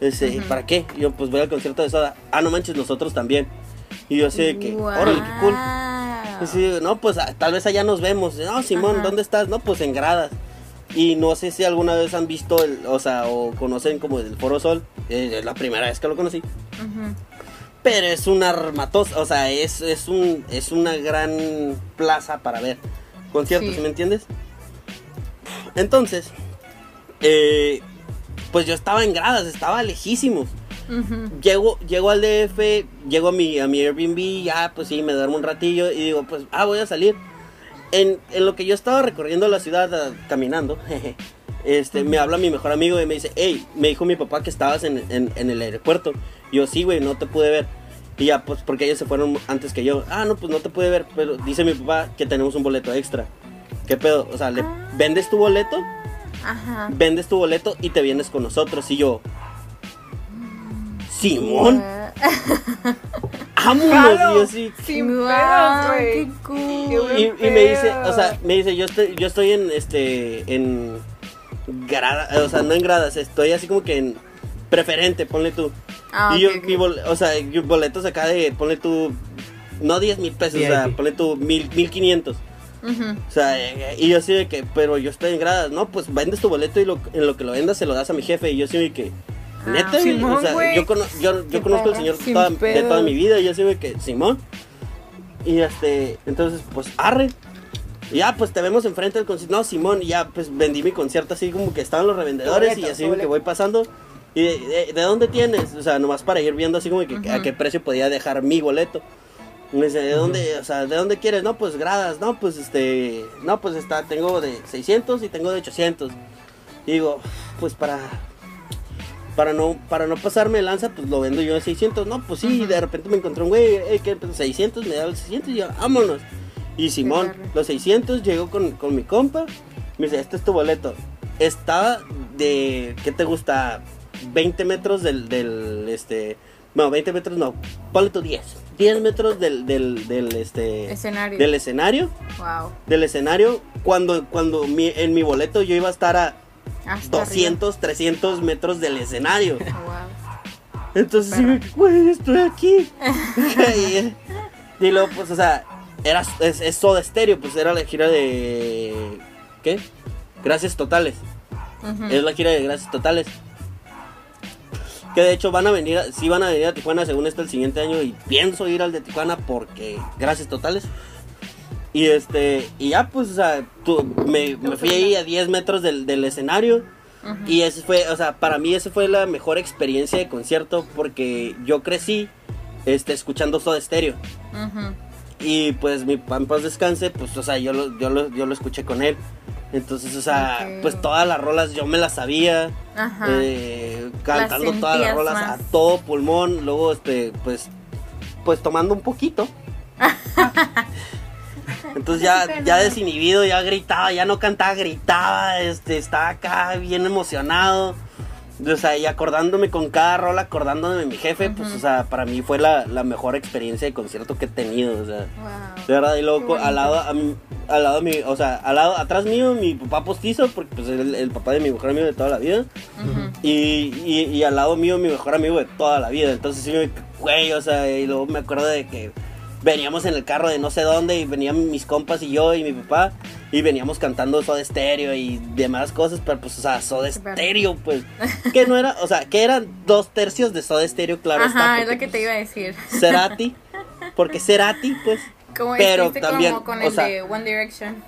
S2: Dice, ¿para qué? Y yo, pues, voy al concierto de Soda. Ah, no manches, nosotros también. Y yo así de que, órale, qué cool. Sí, no, pues ah, tal vez allá nos vemos. No, Simón,
S4: Ajá.
S2: ¿dónde estás? No, pues en gradas. Y no sé si alguna vez han visto, el, o sea, o conocen como el Foro Sol. Eh, es la primera vez que lo conocí. Pero es una armatosa, o sea, es, es, un, es una gran plaza para ver conciertos.
S4: ¿sí
S2: me entiendes? Entonces, eh, pues yo estaba en gradas, estaba lejísimos. Llego, llego al DF, llego a mi, a mi Airbnb, ya pues sí, me duermo un ratillo y digo, pues, ah, voy a salir. En, en lo que yo estaba recorriendo la ciudad ah, caminando, jeje, este, me habla mi mejor amigo y me dice, hey, me dijo mi papá que estabas en, en, en el aeropuerto. Y yo, sí, güey, no te pude ver. Y ya, pues, porque ellos se fueron antes que yo. Ah, no, pues no te pude ver, pero dice mi papá que tenemos un boleto extra. ¿Qué pedo? O sea, ¿le
S4: Ah.
S2: vendes tu boleto?
S4: Ajá.
S2: Vendes tu boleto y te vienes con nosotros. Y yo, Simón, vámonos. Y yo sí,
S1: Sin pedos, güey.
S4: qué cool.
S2: Y, y me dice, o sea, me dice, yo estoy, yo estoy en, este, en gradas, o sea, no en gradas, estoy así como que en preferente, ponle tú.
S4: Ah,
S2: y yo, mi bol- o sea, yo boletos acá de, ponle tú, no 10 mil pesos, o sea, ponle tú mil, mil quinientos.
S4: Ujú.
S2: O sea, eh, y yo así de que, pero yo estoy en gradas, no, pues vendes tu boleto y lo, en lo que lo vendas se lo das a mi jefe. Y yo así de que, neta, güey?
S1: Simón,
S2: o sea,
S1: güey.
S2: yo, cono- yo, conozco al señor toda- de toda mi vida. Y yo así de que, Simón. Y este, entonces, pues, arre. Y ya, pues te vemos enfrente del concierto. No, Simón, y ya, pues vendí mi concierto así como que estaban los revendedores
S1: Boleto,
S2: y así
S1: boleto.
S2: que voy pasando. ¿Y de, de- de dónde tienes? O sea, nomás para ir viendo así como que a qué precio podía dejar mi boleto. Me dice, ¿de dónde, o sea, ¿de dónde quieres? No, pues gradas, no, pues este, no, pues está, tengo de 600 y tengo de 800. Y digo, pues para, para no, para no pasarme de lanza, pues lo vendo yo de 600. No, pues sí,
S4: Ujú.
S2: de repente me encontré un güey, eh, que 600, me da los 600 y yo, vámonos. Y Simón, los 600, llegó con, con mi compa, me dice, este es tu boleto. Está de, ¿qué te gusta? 20 metros del, del, este, No, 20 metros no. Ponle tú 10. 10 metros del, del, del, este,
S4: Escenario.
S2: del escenario.
S4: Wow.
S2: Del escenario. Cuando, cuando mi- en mi boleto yo iba a estar a
S4: Hasta
S2: 200, 300 metros del escenario.
S4: Wow.
S2: Entonces, sí, güey, estoy aquí. y, y luego, pues, o sea, era, es, es Soda Stereo, pues era la gira de. ¿Qué? Gracias totales. Es la gira de Gracias Totales. Que de hecho van a venir, a- sí van a venir a Tijuana según esto el siguiente año y pienso ir al de Tijuana porque Gracias Totales. Y este, y ya pues, o sea, tú- me, me fui ahí a 10 metros del, del escenario. Y ese fue, o sea, para mí esa fue la mejor experiencia de concierto porque yo crecí este, escuchando Soda Stereo.
S4: Ujú.
S2: Y pues mi paz descanse, pues, o sea, yo lo, yo lo, yo lo escuché con él. Entonces, o sea,
S4: Ok.
S2: pues todas las rolas yo me las sabía.
S4: Ajá.
S2: eh, cantando
S4: Las
S2: todas las rolas
S4: más.
S2: a todo pulmón. Luego, este, pues, pues tomando un poquito. Entonces ya, ya desinhibido, ya gritaba, ya no cantaba, gritaba, este, estaba acá bien emocionado. O sea, y acordándome con cada rola, acordándome de mi jefe, pues, o sea, para mí fue la, la mejor experiencia de concierto que he tenido, o sea.
S4: Wow.
S2: De verdad, y luego al lado, a mi- al lado de mi, o sea, al lado, atrás mío, mi papá postizo, porque pues el, el papá de mi mejor amigo de toda la vida. Y, y al lado mío, mi mejor amigo de toda la vida. Entonces, sí, me, güey, o sea, y luego me acuerdo de que veníamos en el carro de no sé dónde y venían mis compas y yo y mi papá. Y veníamos cantando Soda Stereo y demás cosas, pero pues, o sea, Soda. Stereo, pues, que no era, o sea, que eran dos tercios de Soda Stereo, claro está.
S4: Ajá, es
S2: porque,
S4: lo que te iba a decir.
S2: pues, Cerati, porque Cerati, pues,
S4: Como
S2: Pero también,
S4: como con
S2: o
S4: el
S2: sea,
S4: de One Direction.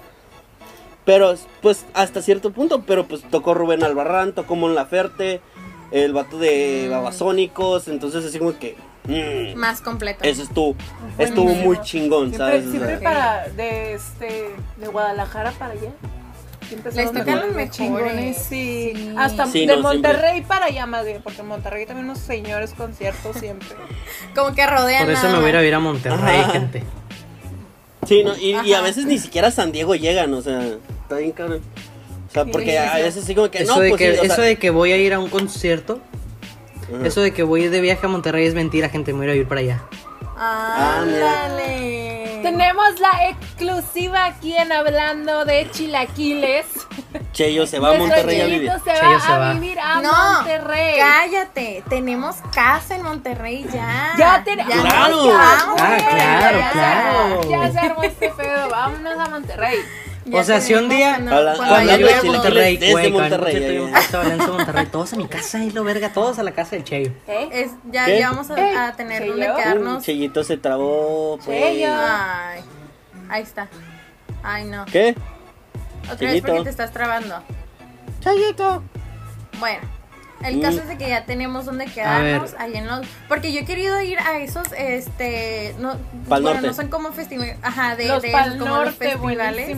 S2: Pero, pues, hasta cierto punto, pero pues tocó Rubén Albarrán, tocó Mon Laferte, el vato de
S4: Mm.
S2: Babasónicos, entonces así como que... mm,
S4: Más completo.
S2: eso estuvo, estuvo
S1: Buenísimo.
S2: muy chingón,
S1: Siempre,
S2: ¿sabes?
S1: Siempre para de este de Guadalajara para allá. Siempre
S4: Les tocan los mejores.
S1: chingones, sí.
S4: Sí.
S1: Hasta
S2: Sí,
S1: de
S2: no,
S1: Monterrey para allá más bien, porque en Monterrey también unos señores conciertos siempre.
S4: Como que rodean
S3: Por eso
S4: nada
S3: me voy a ir a Monterrey,
S2: Ajá.
S3: gente.
S2: Sí, no, y, y a veces ni siquiera a San Diego llegan, o sea, está bien cabrón. O sea, porque
S1: Sí,
S2: a
S1: sí.
S2: veces así como que
S3: Eso,
S2: no,
S3: de
S2: pues
S3: que,
S2: sí, o sea,
S3: eso de que voy a ir a un concierto. Eso de que voy de viaje a Monterrey es mentira, gente. Me voy a ir para allá.
S4: Ándale.
S1: Tenemos la exclusiva aquí en Hablando de Chilaquiles.
S2: Cheyo se va a Monterrey a vivir.
S1: Se
S3: Cheyo
S1: va
S3: se
S1: a
S3: va.
S1: vivir a
S4: No,
S1: Monterrey.
S4: cállate. Tenemos casa en Monterrey ya.
S1: Ya tenemos.
S2: Claro.
S3: Ah, claro,
S4: ya.
S3: claro.
S1: Ya se armó este pedo. Vámonos a Monterrey.
S4: Ya
S3: O sea, si un día-
S4: cuando-
S2: Habla-
S4: cuando
S3: Cuando yo
S2: de
S3: Monterrey,
S2: desde Monterrey, ya, ya.
S3: Monterrey, todos a mi casa y lo verga, todos a la casa del Cheyo.
S1: ¿Eh?
S4: Es, ya,
S2: ¿Qué?
S4: ya vamos a, a tener donde
S2: Uh,
S4: quedarnos.
S2: Cheyito se trabó, pues.
S1: Cheyo.
S4: Ay, ahí está. Ay, no.
S2: ¿Qué?
S4: Otra vez
S2: Cheyito.
S4: porque te estás trabando.
S2: Chayito.
S4: Bueno, el caso es de que ya tenemos donde quedarnos ahí en los porque yo he querido ir a esos este no
S2: Pal
S4: bueno,
S2: Norte.
S4: no son como festivales, ajá, de,
S1: Los
S4: de
S1: Pal
S4: como los festivales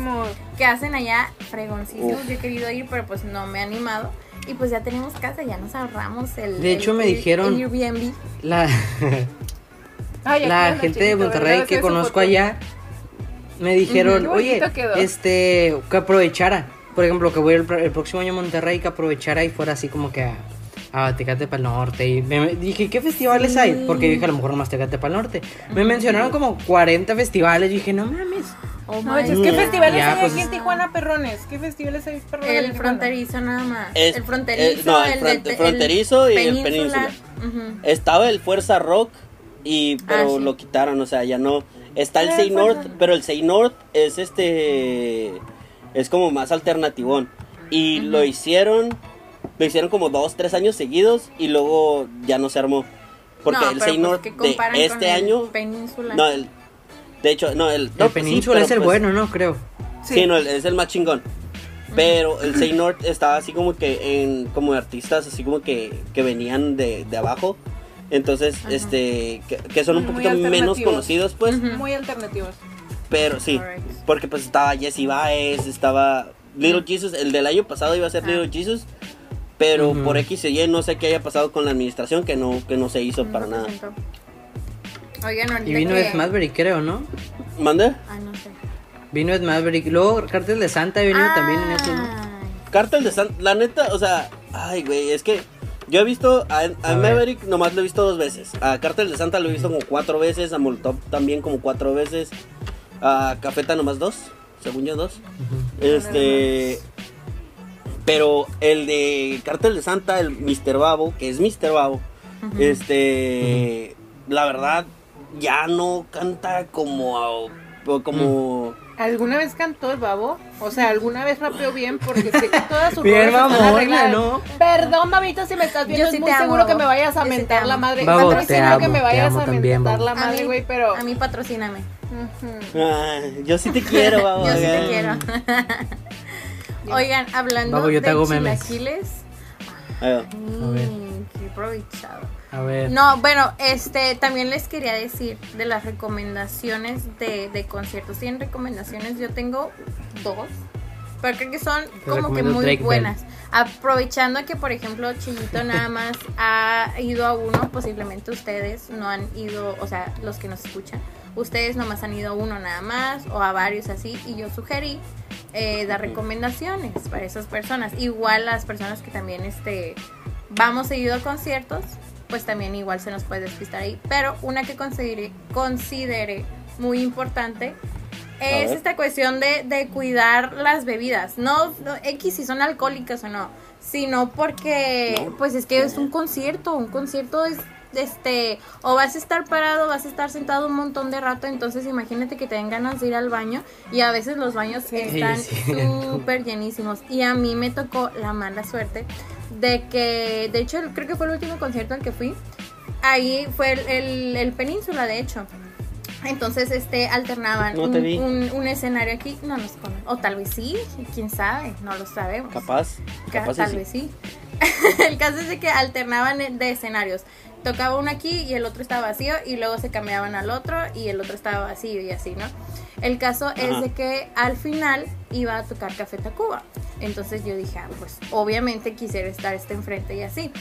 S4: que hacen allá fregoncísimos.
S2: Uf.
S4: Yo he querido ir, pero pues no me he animado. Y pues ya tenemos casa, ya nos ahorramos el
S3: De hecho,
S4: el-
S3: me dijeron-
S4: el Airbnb.
S3: La,
S1: Ay,
S3: la gente de Monterrey que conozco allá me dijeron, oye,
S1: quedó.
S3: este, que aprovechara. Por ejemplo, que voy el, el próximo año a Monterrey, que aprovechara y fuera así como que a, a Tecate para el Norte. Y me, me- dije, ¿qué festivales
S4: Sí.
S3: hay? Porque dije, a lo mejor nomás Tecate para el Norte. Me mencionaron como 40 festivales. Yo dije, no mames.
S4: Oh
S1: No, ¿qué festivales
S3: Ya,
S1: hay
S3: pues,
S1: aquí en Tijuana, perrones? ¿Qué festivales hay perrones?
S4: El fronterizo nada más.
S2: Es-
S4: el fronterizo,
S2: eh, no, el
S4: el,
S2: fron-
S4: de-
S2: el fronterizo y el
S4: península. Ujú.
S2: Estaba el Fuerza Rock, y pero
S4: Ah, sí.
S2: lo quitaron, o sea, ya no. Está el
S1: Ah,
S2: Say
S1: Fuerza.
S2: North, pero el Say North es este. Es como más alternativón. Y lo hicieron. Lo hicieron como dos, tres años seguidos y luego ya no se armó. Porque
S4: No,
S2: el Say
S4: pues
S2: de este
S4: el
S2: año.
S4: Península.
S2: No, el. De hecho, no, el. no,
S3: el
S2: sí,
S3: Península
S2: pero
S3: es el
S2: pues-
S3: bueno, ¿no? Creo.
S2: Sí, no, el- es el más chingón. Pero el Say North estaba así como que en como artistas así como que, que venían de, de abajo. Entonces, este, que, que son un
S1: Muy
S2: poquito menos conocidos, pues.
S1: Muy alternativos.
S2: Pero sí,
S4: Correct.
S2: porque pues estaba Jesse Baez, estaba Little Jesus, el del año pasado iba a ser
S4: Ah.
S2: Little Jesus, pero por X y Y no sé qué haya pasado con la administración que no que no se hizo
S4: No
S2: para
S4: se
S2: nada.
S4: Oigan, ahorita
S3: Y vino
S4: que...
S3: Ed Maverick, creo, ¿no?
S2: ¿Mande?
S4: Ah, no sé.
S3: Vino Ed Maverick. Luego, Cartel de Santa ha venido también en eso, ¿no?
S4: Ay.
S2: Cartel de San, la neta, o sea, ay güey, es que Yo he visto a, a
S3: A ver.
S2: Maverick, nomás lo he visto dos veces. A Cártel de Santa lo he visto como cuatro veces. A Molotov también como cuatro veces. A Cafeta nomás dos, según yo dos. Este. Pero el de Cártel de Santa, el Mr. Babo, que es Mr. Babo, este. La verdad, ya no canta como. a- como.
S1: ¿Alguna vez cantó el babo? O sea, ¿alguna vez rapeó bien? Porque sé que todas sus
S3: Bien. ¿no?
S1: Perdón, mamita, si me estás viendo,
S4: Yo sí
S1: es muy
S4: amo,
S1: seguro que me vayas a
S4: Yo sí te
S1: mentar la madre.
S3: Babo, te
S1: que me
S3: te
S1: vayas
S3: amo
S1: a
S3: también,
S1: mentar
S3: Babo.
S1: la madre, güey, pero...
S4: A mí patrocíname.
S2: Ah, yo sí te quiero, Babo.
S4: Yo sí te quiero. Oigan, hablando
S3: Babo, yo te
S4: de
S3: hago memes.
S4: chilaquiles.
S2: Ahí va.
S3: A ver.
S4: mm, qué aprovechado.
S3: A ver.
S4: No, bueno, este también les quería decir de las recomendaciones de, de conciertos. ¿Tienen recomendaciones? Yo tengo dos. Pero creo que son como que
S3: recomiendo
S4: muy
S3: Drake Bell.
S4: buenas. Aprovechando que, por ejemplo, Chillito nada más ha ido a uno, posiblemente ustedes no han ido, o sea, los que nos escuchan, ustedes nomás han ido a uno nada más o a varios así. Y yo sugerí eh, dar recomendaciones para esas personas. Igual las personas que también este, vamos seguido a conciertos, pues también igual se nos puede despistar ahí. Pero una que considere, considere muy importante es esta cuestión de, de cuidar las bebidas. No, no, X si son alcohólicas o no, sino porque pues es que es un concierto, un concierto es este o vas a estar parado, vas a estar sentado un montón de rato, entonces imagínate que te den ganas de ir al baño y a veces los baños están
S3: Sí, cierto.
S4: súper llenísimos y a mí me tocó la mala suerte de que, de hecho creo que fue el último concierto al que fui, ahí fue el, el, el Península de hecho. Entonces, este, alternaban
S2: No
S4: un, un- un escenario aquí, no nos conoce. O tal vez sí, quién sabe, no lo sabemos.
S2: Capaz.
S4: Ca-
S2: Capaz
S4: tal
S2: sí.
S4: vez sí. el caso es de que alternaban de escenarios. Tocaba uno aquí y el otro estaba vacío y luego se cambiaban al otro y el otro estaba vacío y así, ¿no? El caso es de que al final iba a tocar Café Tacuba. Entonces yo dije, ah, pues obviamente quisiera estar este enfrente y así.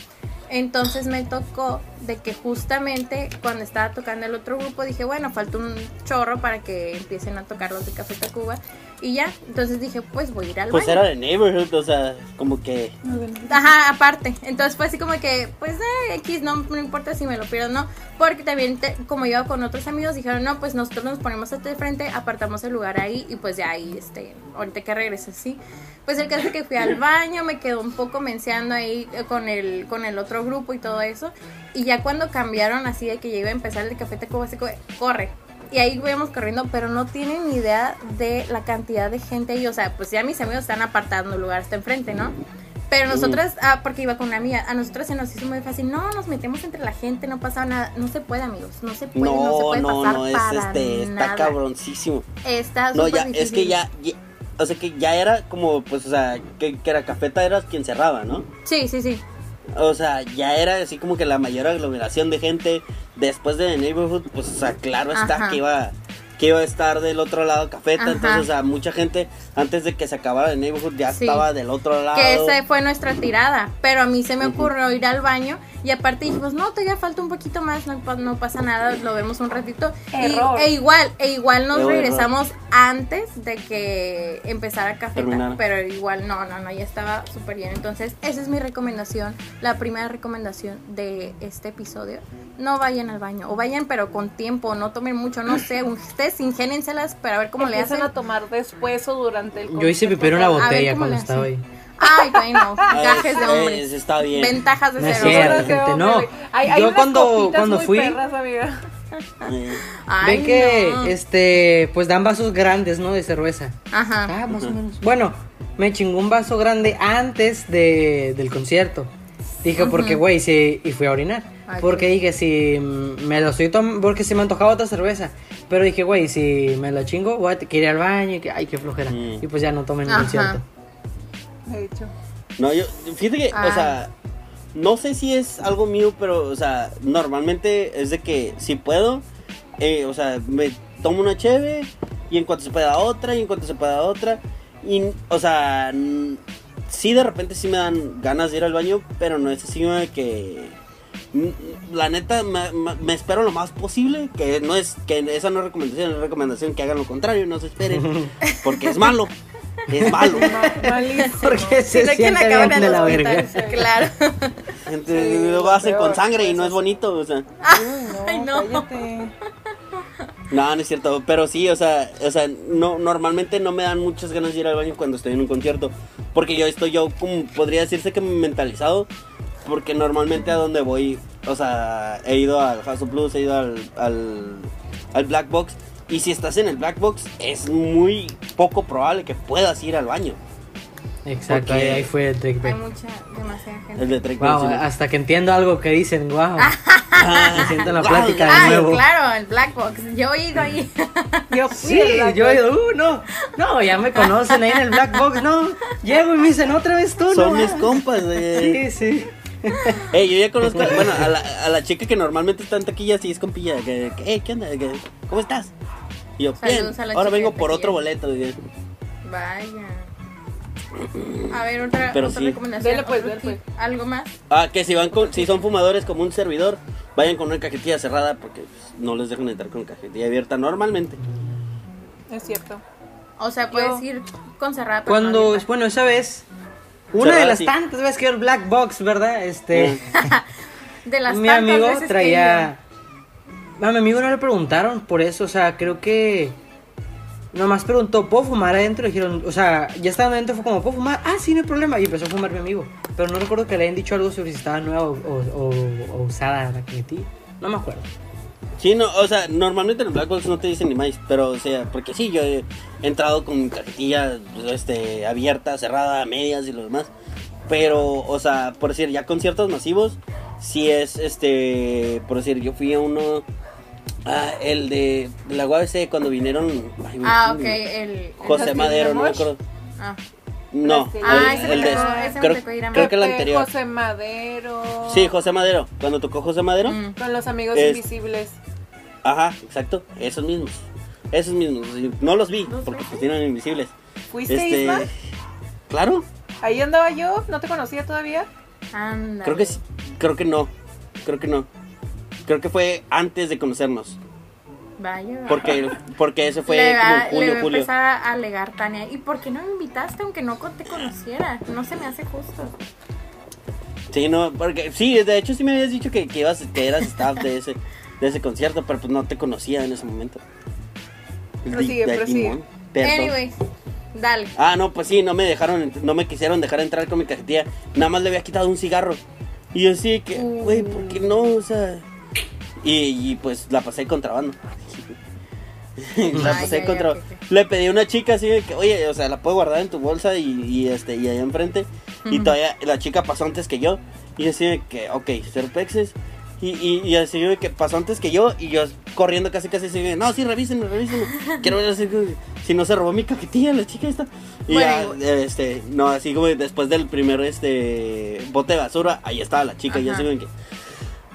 S4: Entonces me tocó de que justamente cuando estaba tocando el otro grupo dije, bueno, falta un chorro para que empiecen a tocar los de Café Tacuba. Y ya, entonces dije, pues voy a ir al
S2: Pues
S4: baño.
S2: era de Neighborhood, o sea, como que.
S4: Ajá, aparte. Entonces fue así como que, pues, eh, X, no, no importa si me lo pierdo o no. Porque también, te- como iba con otros amigos, dijeron, no, pues nosotros nos ponemos hasta de frente, apartamos el lugar ahí y pues ya ahí, este, ahorita que regreses, sí. Pues el caso es que fui al baño, me quedó un poco menseando ahí eh, con el, con el otro grupo y todo eso. Y ya cuando cambiaron así de que ya iba a empezar el de Café así como, corre. Y ahí íbamos corriendo, pero no tienen ni idea de la cantidad de gente ahí. O sea, pues ya mis amigos están apartando el lugar hasta enfrente, ¿no? Pero nosotras, ah, porque iba con una amiga, a nosotras se nos hizo muy fácil. No, nos metemos entre la gente, no pasa nada. No se puede, amigos. No se puede, no, se
S2: No,
S4: puede
S2: no,
S4: pasar
S2: no, es
S4: para
S2: este, está
S4: nada.
S2: cabroncísimo.
S4: Está
S2: No, ya, es que ya, ya- o sea que ya era como, pues, o sea, que, que era Cafeta era quien cerraba, ¿no?
S4: Sí, sí, sí.
S2: O sea, ya era así como que la mayor aglomeración de gente después de The Neighborhood, pues, o sea, claro está
S4: Ajá.
S2: que iba que iba a estar del otro lado Cafeta,
S4: Ajá.
S2: entonces, o sea, mucha gente antes de que se acabara The Neighborhood ya
S4: Sí.
S2: estaba del otro lado.
S4: Que esa fue nuestra tirada. Pero a mí se me ocurrió ir al baño y aparte dijimos, no, todavía falta un poquito más, no, pa- no pasa nada, lo vemos un ratito. Y-
S1: Error.
S4: e igual, e igual nos
S2: Error,
S4: regresamos antes de que empezara Cafeta.
S2: Terminara.
S4: Pero igual, no, no, no, ya estaba súper bien. Entonces, esa es mi recomendación, la primera recomendación de este episodio. No vayan al baño, o vayan pero con tiempo, no tomen mucho, no sé, ustedes ingénenselas para ver cómo le
S1: Empiezan
S4: hacen.
S1: a tomar después o durante el
S3: Yo hice pipí en una
S4: A ver
S3: botella cuando
S4: le
S3: estaba ahí.
S4: Ay, bueno, gajes de hombres.
S2: es- está bien.
S4: Ventajas de
S3: No
S4: ser hombre.
S3: Gente, no.
S1: Hay, hay
S3: Yo
S1: unas
S3: cuando- cuando
S1: muy
S3: fui-
S1: perras, amiga.
S2: Eh,
S4: Ay,
S3: Ven que,
S4: no.
S3: este, pues dan vasos grandes, ¿no? De cerveza.
S4: Ajá.
S3: Ah, más o menos. Bueno, me chingó un vaso grande antes de, del concierto. Dije, porque, güey, si... Y fui a orinar.
S4: Ay,
S3: porque dije, si me lo estoy tomando... Porque se me antojaba otra cerveza. Pero dije, güey, si me la chingo, voy a ir al baño. y Que, ay, qué flojera.
S2: Mm.
S3: Y pues ya no tomen el concierto.
S1: De hecho.
S2: No, yo, fíjate que,
S4: Ah.
S2: o sea, no sé si es algo mío, pero, o sea, normalmente es de que si puedo, eh, o sea, me tomo una cheve y en cuanto se pueda otra y en cuanto se pueda otra. Y, o sea, sí de repente sí me dan ganas de ir al baño, pero no es así de que... La neta, me, me- espero lo más posible, que no es, que esa no es recomendación, es recomendación que hagan lo contrario, no se esperen, porque es malo, es malo.
S3: Porque se
S4: quien
S3: siente bien
S4: en
S3: de la verga.
S4: Claro.
S2: Gente,
S1: Sí, lo
S2: hacen con sangre y no es bonito, o sea.
S4: Ay, no.
S1: cállate.
S2: No, no es cierto, pero sí, o sea, o sea, no, normalmente no me dan muchas ganas de ir al baño cuando estoy en un concierto, porque yo estoy yo como podría decirse que mentalizado, porque normalmente a donde voy, o sea, he ido al House of Blues, he ido al, al, al Black Box, y si estás en el Black Box es muy poco probable que puedas ir al baño.
S3: Exacto,
S2: Porque-
S3: ahí, ahí fue el trick.
S4: Hay mucha, demasiada gente.
S2: El de Drake
S3: Wow,
S2: Bell, sí, ¿no?
S3: hasta que entiendo algo que dicen, wow. Me siento en la
S2: Wow,
S3: plática de
S4: Ay,
S3: nuevo.
S4: claro, el Black Box. Yo he ido ahí.
S1: Yo fui
S3: Sí, yo he ido, uh, no, no, ya me conocen ahí en el Black Box, no, llego y me dicen otra vez tú,
S2: Son
S3: no.
S2: mis compas, eh.
S3: Sí, sí.
S2: Ey, yo ya conozco, bueno, a la, a la chica que normalmente está en taquilla, sí es compilla, que, que, "Ey, ¿qué onda? Que, ¿Cómo estás? Y yo, bien, ahora vengo por otro boleto.
S4: Vaya. A ver, otra,
S2: Pero
S4: otra
S2: sí.
S4: recomendación.
S1: Dele, pues, dele, pues.
S4: ¿Algo más?
S2: Ah, que si van con, si son fumadores como un servidor, vayan con una cajetilla cerrada porque pues, no les dejan entrar con cajetilla abierta normalmente.
S1: Es cierto.
S4: O sea, puedes
S1: Yo-
S4: ir con cerrada.
S3: Cuando,
S4: no
S3: bueno, esa vez, una de las
S2: sí.
S3: tantas veces que era el Black Box, ¿verdad? Este,
S4: De las
S3: mi
S4: tantas
S3: amigo
S4: veces que
S3: traía... A mi amigo no le preguntaron por eso, o sea, creo que... Nomás preguntó, ¿puedo fumar adentro? Le dijeron, o sea, ya estando adentro fue como, ¿puedo fumar? Ah, sí, no hay problema. Y empezó a fumar mi amigo. Pero no recuerdo que le hayan dicho algo sobre si estaba nueva o, o, o- o usada la. No me acuerdo.
S2: Sí, no, o sea, normalmente en el Black Box no te dicen ni más, pero o sea, porque sí, yo he entrado con mi cajetilla este, abierta, cerrada, a medias y lo demás. Pero, o sea, por decir, ya conciertos masivos, sí es, este, por decir, yo fui a uno, ah, el de, de la UABC cuando vinieron... ay,
S4: Ah,
S2: ¿quién
S4: ok, el...
S2: José
S1: ¿Los
S2: Madero, no me acuerdo.
S4: Ah,
S2: No,
S1: Ah,
S2: el,
S1: ese me
S2: el de-
S1: tocó-
S4: ese me
S2: creo,
S4: tocó ir a mí.
S2: creo que el
S1: Fue
S2: anterior.
S1: José Madero.
S2: Sí, José Madero. Cuando tocó José Madero.
S4: mm.
S1: Con los amigos
S2: Es-
S1: invisibles.
S2: Ajá, exacto. Esos mismos. Esos mismos. No los vi porque pues eran invisibles.
S1: ¿Fuiste,
S2: Este.
S1: Isma?
S2: Claro,
S1: Ahí andaba yo, no te conocía todavía.
S4: Ándale.
S2: creo que sí. Creo que no. Creo que no. Creo que fue antes de conocernos.
S4: Vaya.
S2: Porque, porque ese fue
S4: le
S2: como
S4: va,
S2: en
S4: le
S2: julio,
S4: a
S2: julio.
S4: empezar a alegar Tania. ¿Y por qué no me invitaste aunque no te conociera? No se me hace justo.
S2: Sí, no, porque sí, de hecho sí me habías dicho que, que ibas, que eras staff de ese, de ese concierto, pero pues no te conocía en ese momento.
S1: Prosigue,
S2: de
S1: prosigue.
S4: Anyways, dale.
S2: Ah, no, pues sí, no me dejaron, no me quisieron dejar entrar con mi cajetilla. Nada más le había quitado un cigarro. Y yo así que, güey, ¿por qué no? O sea. Y, y, pues la pasé contrabando. la pasé
S4: ay,
S2: contra. Le pedí a una chica así de que, oye, o sea, la puedo guardar en tu bolsa y, y, este, y allá enfrente. Y todavía la chica pasó antes que yo. Y así de que, ok, Serpexes. Y, y, y así de que pasó antes que yo. Y yo corriendo casi casi así de, no, sí, revísenme, revísenme. Quiero ver así, si no se robó mi cajetilla la chica esta. Y
S4: Bueno,
S2: ya, este, no, así como después del primer este bote de basura, ahí estaba la chica. Y así de que,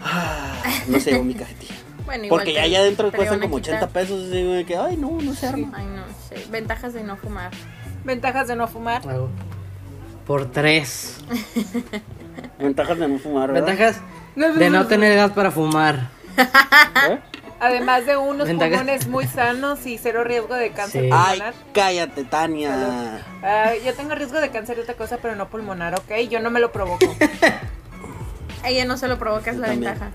S2: ah, no se llevó mi cajetilla.
S4: Bueno, igual
S2: Porque ya allá adentro cuestan como
S4: quitar.
S2: 80 pesos. Así de que, ay, no, no se arma.
S4: Ay, no sé. Ventajas de no fumar.
S1: Ventajas de no fumar.
S3: Por tres.
S2: Ventajas de no fumar, ¿verdad?
S3: Ventajas de no tener edad para fumar.
S2: ¿Eh?
S1: Además de unos
S3: Ventajas.
S1: pulmones muy sanos y cero riesgo de cáncer
S3: Sí.
S2: Ay,
S1: pulmonar.
S2: cállate, Tania.
S1: Yo tengo riesgo de cáncer de otra cosa, pero no pulmonar, ¿ok? Yo no me lo provoco.
S4: Ella no se lo provoca, es la
S2: También.
S4: ventaja.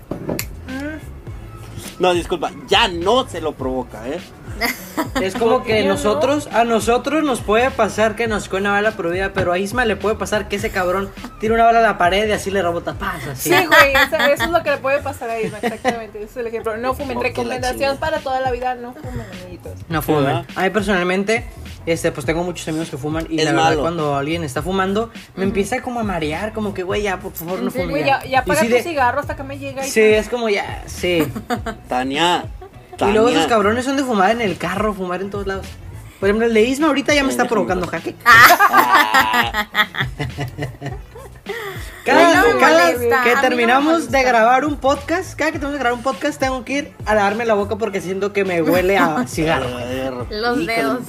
S2: No, disculpa, ya no se lo provoca, ¿eh?
S3: Es como que nosotros, a nosotros nos puede pasar que nos cae una bala prohibida, pero a Isma le puede pasar que ese cabrón tira una bala a la pared y así le rebota paz, así.
S1: Sí, güey, eso, eso es lo que le puede pasar a Isma, exactamente. Ese es el ejemplo. No fumen. Recomendación para toda la vida, no fumen, amiguitos.
S3: No fumen. A mí personalmente, este, pues tengo muchos amigos que fuman y
S2: Es
S3: la verdad cuando alguien está fumando, me empieza como a marear, como que, güey, ya, por favor, no
S4: Sí,
S3: fumen.
S1: Güey,
S3: ya.
S1: ya, apaga tu
S3: de-
S1: cigarro hasta que me llega y
S3: Sí, es como ya, sí.
S2: Tania.
S3: Y luego esos cabrones son de fumar en el carro, fumar en todos lados. Por ejemplo, el de Isma ahorita ya me está provocando jaque.
S2: Ah,
S3: Cada,
S4: No
S3: cada que
S4: no
S3: terminamos de grabar un podcast, cada que tenemos que grabar un podcast, tengo que ir a lavarme la boca porque siento que me huele a cigarro.
S4: Los dedos.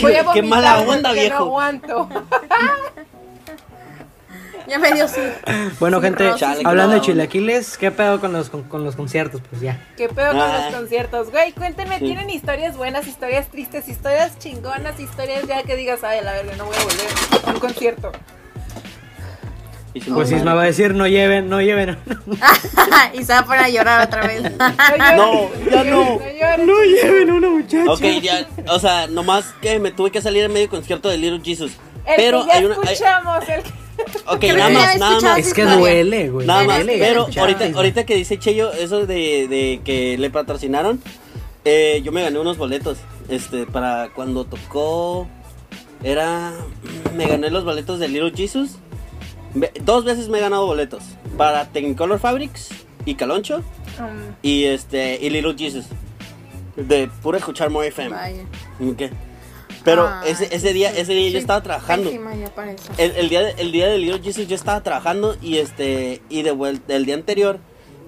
S1: Voy a
S2: Qué mala onda,
S1: No
S2: viejo.
S1: aguanto.
S4: Ya me dio sí.
S3: Bueno, gente, hablando de chilaquiles, ¿qué pedo con los, con, con los conciertos? Pues ya.
S1: ¿Qué pedo con
S2: Ah.
S1: los conciertos? Güey, cuéntenme,
S2: Sí.
S1: ¿tienen historias buenas, historias tristes, historias chingonas, historias ya que digas, ay, a la verga, no voy a volver a un concierto?
S2: Y si
S3: Pues Isma va a decir, no lleven, no lleven.
S4: y se va a poner a llorar otra vez.
S2: No, ya no.
S3: no lleven a una muchacha.
S2: Ok, ya, o sea, nomás que me tuve que salir en medio concierto de Little Jesus.
S1: El
S2: pero
S1: que ya
S2: hay una. hay-
S1: escuchamos, el que...
S2: ok,
S4: Creo
S2: nada más, nada más.
S3: Es que duele, güey.
S2: Nada más,
S3: duele
S2: pero ahorita, ahorita que dice Cheyo eso de, de que le patrocinaron, eh, yo me gané unos boletos, este, para cuando tocó, era, me gané los boletos de Little Jesus, dos veces me he ganado boletos, para Technicolor Fabrics y Caloncho,
S1: Um,
S2: y este, y Little Jesus, de puro escuchar More FM,
S4: Vaya.
S2: ¿ok? Pero
S4: Ay,
S2: ese, ese día, ese día yo
S4: soy
S2: estaba trabajando. El, el día de, el día de Little Jesus yo estaba trabajando y este y de vuelta el día anterior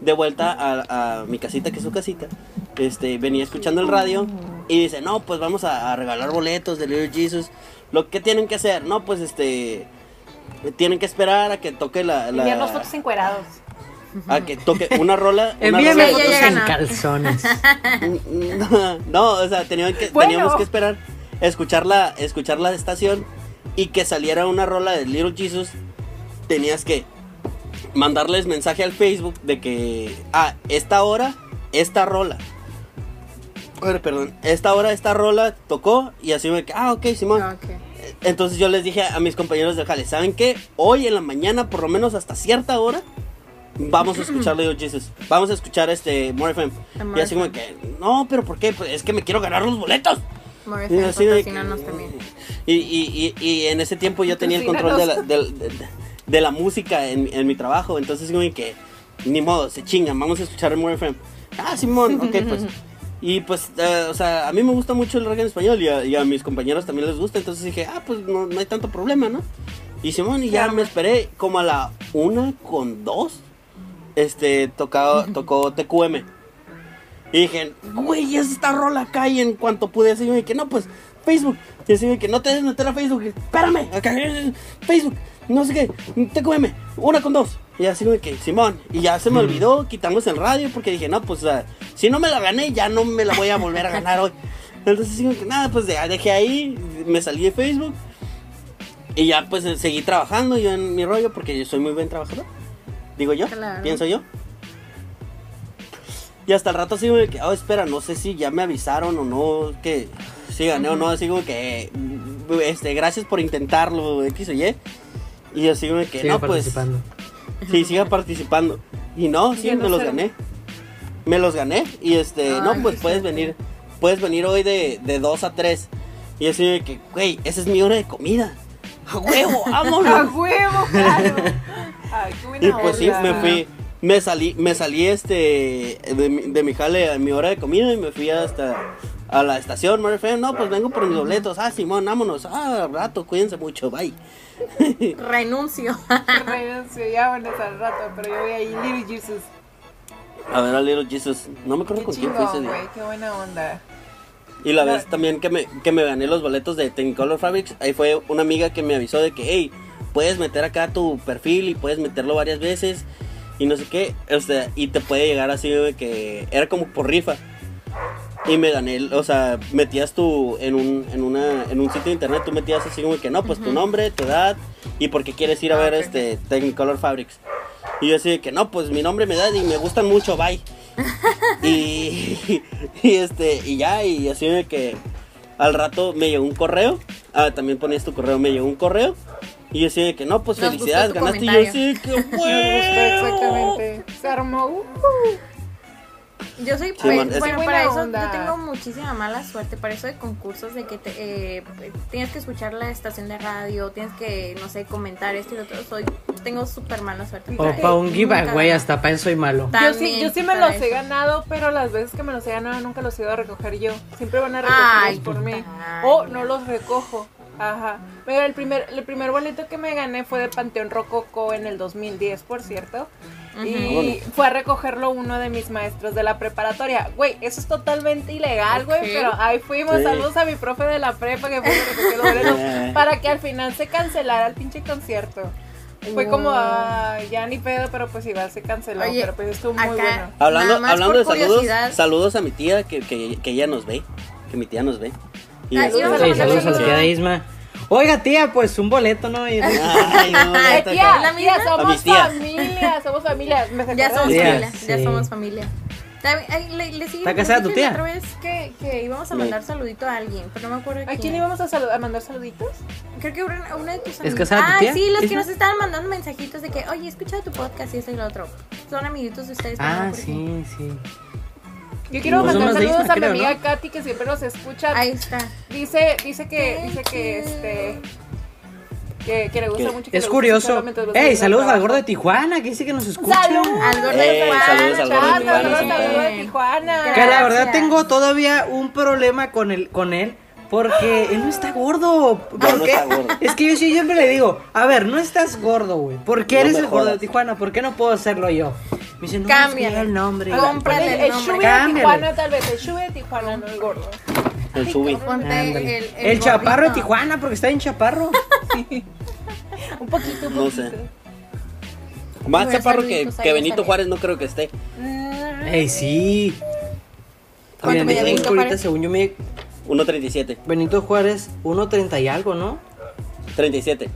S2: de vuelta a, a mi casita que es su casita este venía escuchando el radio y dice no pues vamos a, a regalar boletos de Little Jesus. Lo que tienen que hacer no pues este tienen que esperar a que toque la, la-
S1: enviarnos fotos encuerados.
S2: a que toque una rola una
S3: Envíame
S2: rola-
S4: ya
S3: fotos en
S4: no.
S3: calzones.
S2: no, o sea, tenían que,
S1: Bueno.
S2: teníamos que esperar, escuchar la, escuchar la estación y que saliera una rola de Little Jesus. Tenías que mandarles mensaje al Facebook de que, ah, esta hora, esta rola. Perdón, esta hora, esta rola tocó y así me que, ah, ok, Simón.
S4: Ok.
S2: Entonces yo les dije a mis compañeros del jale, ¿saben qué? Hoy en la mañana, por lo menos hasta cierta hora, vamos a escuchar Little Jesus. Vamos a escuchar este More FM. Y así como que, no, pero ¿por qué? Pues es que me quiero ganar los boletos.
S4: More
S2: Y
S4: FM,
S2: así de. Y, y, y, y en ese tiempo yo tenía el control de la, de, de la música en, en mi trabajo. Entonces como que, ni modo, se chingan, vamos a escuchar More FM. Ah, Simón, ok, pues. Y pues, eh, o sea, a mí me gusta mucho el rock en español y a, y a mis compañeros también les gusta. Entonces dije, ah, pues no, no hay tanto problema, ¿no? Y Simón, y ya me esperé como a la una con dos. Este, tocado, tocó TQM. Y dije, güey, es esta rola acá. Y en cuanto pude decir, me que no, pues, Facebook. Y así de que no te dejes meter a Facebook. Espérame, acá, Facebook, no sé qué, TQM, una con dos. Y así de que, Simón. Y ya se me olvidó, quitamos el radio porque dije, no, pues, si no me la gané, ya no me la voy a volver a ganar hoy. Entonces, digo que nada, pues dejé ahí, me salí de Facebook. Y ya, pues, seguí trabajando yo en mi rollo porque yo soy muy buen trabajador. Digo yo,
S4: Claro.
S2: pienso yo. Y hasta el rato sigo de que, oh, espera, no sé si ya me avisaron o no, que si gané o no, así como que, este, gracias por intentarlo, X o Y. Y sigo de que, no, pues,
S3: participando.
S2: sí, siga participando. Y no, sí, me los gané. Me los gané. Y este,
S4: Ay,
S2: no, pues puedes venir, puedes venir hoy de, de 2 a 3. Y así de que, güey, esa es mi hora de comida. ¡A huevo,
S1: ¡A
S2: vámonos!
S1: huevo, claro! Ay, qué buena
S2: Y pues sí, me fui, me salí, me salí este de, mi- de mi jale a mi hora de comida y me fui hasta a la estación, Mary Fair. No, pues vengo por mis boletos. Ah, Simón, vámonos. Ah, rato, cuídense mucho, bye.
S4: Renuncio.
S1: Renuncio, ya bueno, al rato, pero yo voy ahí, Little Jesus.
S2: A ver a Little Jesus. No me acuerdo
S1: Qué
S2: con quién fue ese día.
S1: güey, qué buena onda.
S2: Y la
S1: No.
S2: vez también que me, que me gané los boletos de Technicolor Fabrics, ahí fue una amiga que me avisó de que, hey, puedes meter acá tu perfil y puedes meterlo varias veces y no sé qué, o sea, y te puede llegar así de que era como por rifa. Y me gané, o sea, metías tu, en un, en una, en un sitio de internet, tú metías así como que no, pues tu nombre, tu edad y por qué quieres ir a
S4: Ah,
S2: ver este Technicolor Fabrics. Y yo así de que no, pues mi nombre, mi edad y me gustan mucho, bye. y, y este, y ya, y así de que al rato me llegó un correo. Ah, también ponías tu correo, me llegó un correo. Y yo de que no, pues
S4: Nos
S2: felicidades, ganaste. Y yo de que "Huevo".
S1: exactamente. Se armó. uh,
S4: Yo soy,
S2: Sí,
S4: pues, bueno, para eso
S1: onda.
S4: yo tengo muchísima mala suerte, para eso de concursos, de que te, eh, tienes que escuchar la estación de radio, tienes que, no sé, comentar esto y lo otro, soy, tengo súper mala suerte.
S3: O para un giveaway, hasta para eso soy malo.
S1: Yo sí, yo sí me los he ganado, pero las veces que me los he ganado nunca los he ido a recoger yo. Siempre van a
S4: Ay,
S1: recogerlos por mí. O no los recojo. Ajá. Mira, el primer, el primer boleto que me gané fue de Panteón Rococo en el 2010, por cierto. Y fue a recogerlo uno de mis maestros de la preparatoria. Güey, eso es totalmente ilegal, güey,
S4: Ok.
S1: pero ahí fuimos.
S2: Sí.
S1: Saludos a mi profe de la prepa que fue recoger los boletos para que al final se cancelara el pinche concierto. Fue como, ah, ya ni pedo, pero pues igual se canceló,
S4: Oye,
S1: pero pues estuvo muy
S4: acá-
S1: bueno.
S2: Hablando, hablando de saludos, saludos a mi tía que, que, que ella nos ve. Que mi tía nos ve. Y
S4: Ah, vamos
S3: Sí, saludos a la
S4: saludos.
S3: tía de Isma. Oiga, tía, pues un boleto, ¿no?
S2: Ay, no,
S1: Ay, tía,
S4: la
S1: tía,
S4: misma?
S2: A
S1: somos familia, somos familia. ¿Me
S4: Ya somos
S3: Tía,
S4: familia, ya
S3: sí.
S4: somos familia. También, ay, le, le sigue-
S3: ¿Está casada tu
S4: dije la
S3: tía?
S4: otra vez que, que íbamos a mandar saludito a alguien, pero no me acuerdo a
S1: ¿A
S4: quién.
S1: quién íbamos a, salud- a mandar saluditos?
S4: Creo que una, una de tus
S3: ¿Es
S4: amigos.
S3: casada tu
S4: Ah,
S3: tía?
S4: sí, los que
S3: ¿Isma?
S4: nos estaban mandando mensajitos de que, oye, he escuchado tu podcast y esto y lo otro. Son amiguitos de ustedes. no
S3: Ah, sí, sí.
S1: Yo quiero
S3: Pues
S1: mandar saludos
S3: Isma,
S1: a mi amiga
S3: ¿no?
S1: Katy que siempre nos escucha.
S4: Ahí está.
S1: Dice, dice que, dice que este
S4: you.
S1: que, que le gusta mucho. que
S3: Es curioso. Ey, saludos
S1: el
S3: al gordo de Tijuana, que dice que nos escucha.
S1: ¡Salud!
S4: Al gordo
S2: Ey,
S4: de Tijuana.
S2: saludos al gordo de Tijuana,
S1: saludos al gordo de Tijuana.
S3: Que la verdad tengo todavía un problema con él, con él porque él no está gordo. ¿Por
S2: No, no
S3: qué?
S2: está gordo.
S3: Es que yo sí siempre le digo, a ver, no estás gordo, güey. ¿Por qué
S2: No
S3: eres el gordo de. Tijuana? ¿Por qué no puedo hacerlo yo? Me no,
S4: Cámbiale.
S3: es que el nombre.
S4: Cómprale el
S1: el
S4: nombre.
S1: Shubi de. Tijuana, tal vez. El Shubi de Tijuana, no el gordo.
S2: El
S4: el,
S3: El, chaparro de. Tijuana, porque está en chaparro.
S1: Un poquito, un
S2: No sé. Más chaparro que, que Benito
S4: sale.
S2: Juárez no creo que esté.
S1: Mm,
S3: Ey, sí.
S4: ¿Cuánto
S3: Oigan,
S4: mide
S3: dicen
S4: Benito
S3: ahorita, según yo, me
S2: 1.37.
S3: Benito Juárez, 1.30 y algo, ¿no?
S2: 37.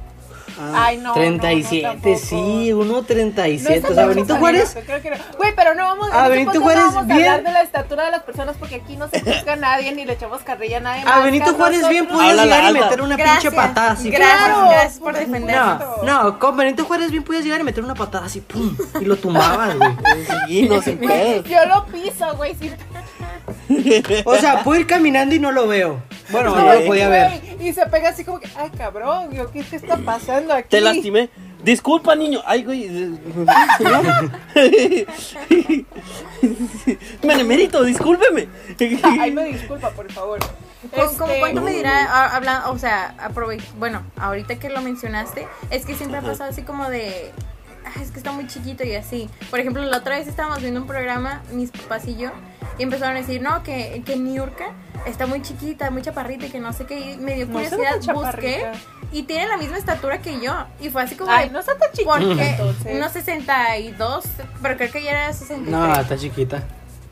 S1: Ay, no,
S3: 37,
S1: no, no,
S3: sí, 1.37.
S1: No
S3: o sea, Benito Juárez.
S1: creo que no. Güey, pero no vamos
S3: A
S1: en este
S3: Benito Juárez,
S1: no vamos a
S3: bien.
S1: hablar de la estatura de las personas porque aquí no se juzga a nadie ni le echamos carrilla a nadie.
S3: A
S1: más
S3: Benito
S1: a
S3: Juárez bien
S1: nosotros.
S3: podía
S2: Háblala
S3: llegar y meter una
S4: Gracias.
S3: pinche patada así.
S4: Gracias,
S1: Claro.
S4: gracias por defendernos.
S3: No, no, con Benito Juárez bien podías llegar y meter una patada así, pum, y lo tumbabas, güey.
S2: Sí, no sin pedo.
S1: Yo lo piso, güey. sin-
S3: O sea, puedo ir caminando y no lo veo. Bueno, no lo podía ver.
S1: Y se pega así como que, ay, cabrón, yo, ¿qué, está pasando aquí?
S2: Te lastimé. Disculpa, niño. Ay, güey. Benemérito, discúlpeme.
S1: Ay, me disculpa, por favor.
S4: ¿Cómo, cómo
S1: Este,
S4: cuánto me
S2: No,
S4: dirá, a- habla- o sea, aprove bueno, ahorita que lo mencionaste, es que siempre ha pasado así como de, "Ay, es que está muy chiquito y así. Por ejemplo, la otra vez estábamos viendo un programa, mis papás y yo, y empezaron a decir, no, que, que Niurka está muy chiquita, muy chaparrita y que no sé qué, y me dio curiosidad, busqué, y tiene la misma estatura que yo, y fue así como
S1: Ay,
S4: de,
S1: no está tan chiquito.
S4: porque
S1: entonces.
S4: unos 62, pero creo que ya era 63.
S3: No, está chiquita.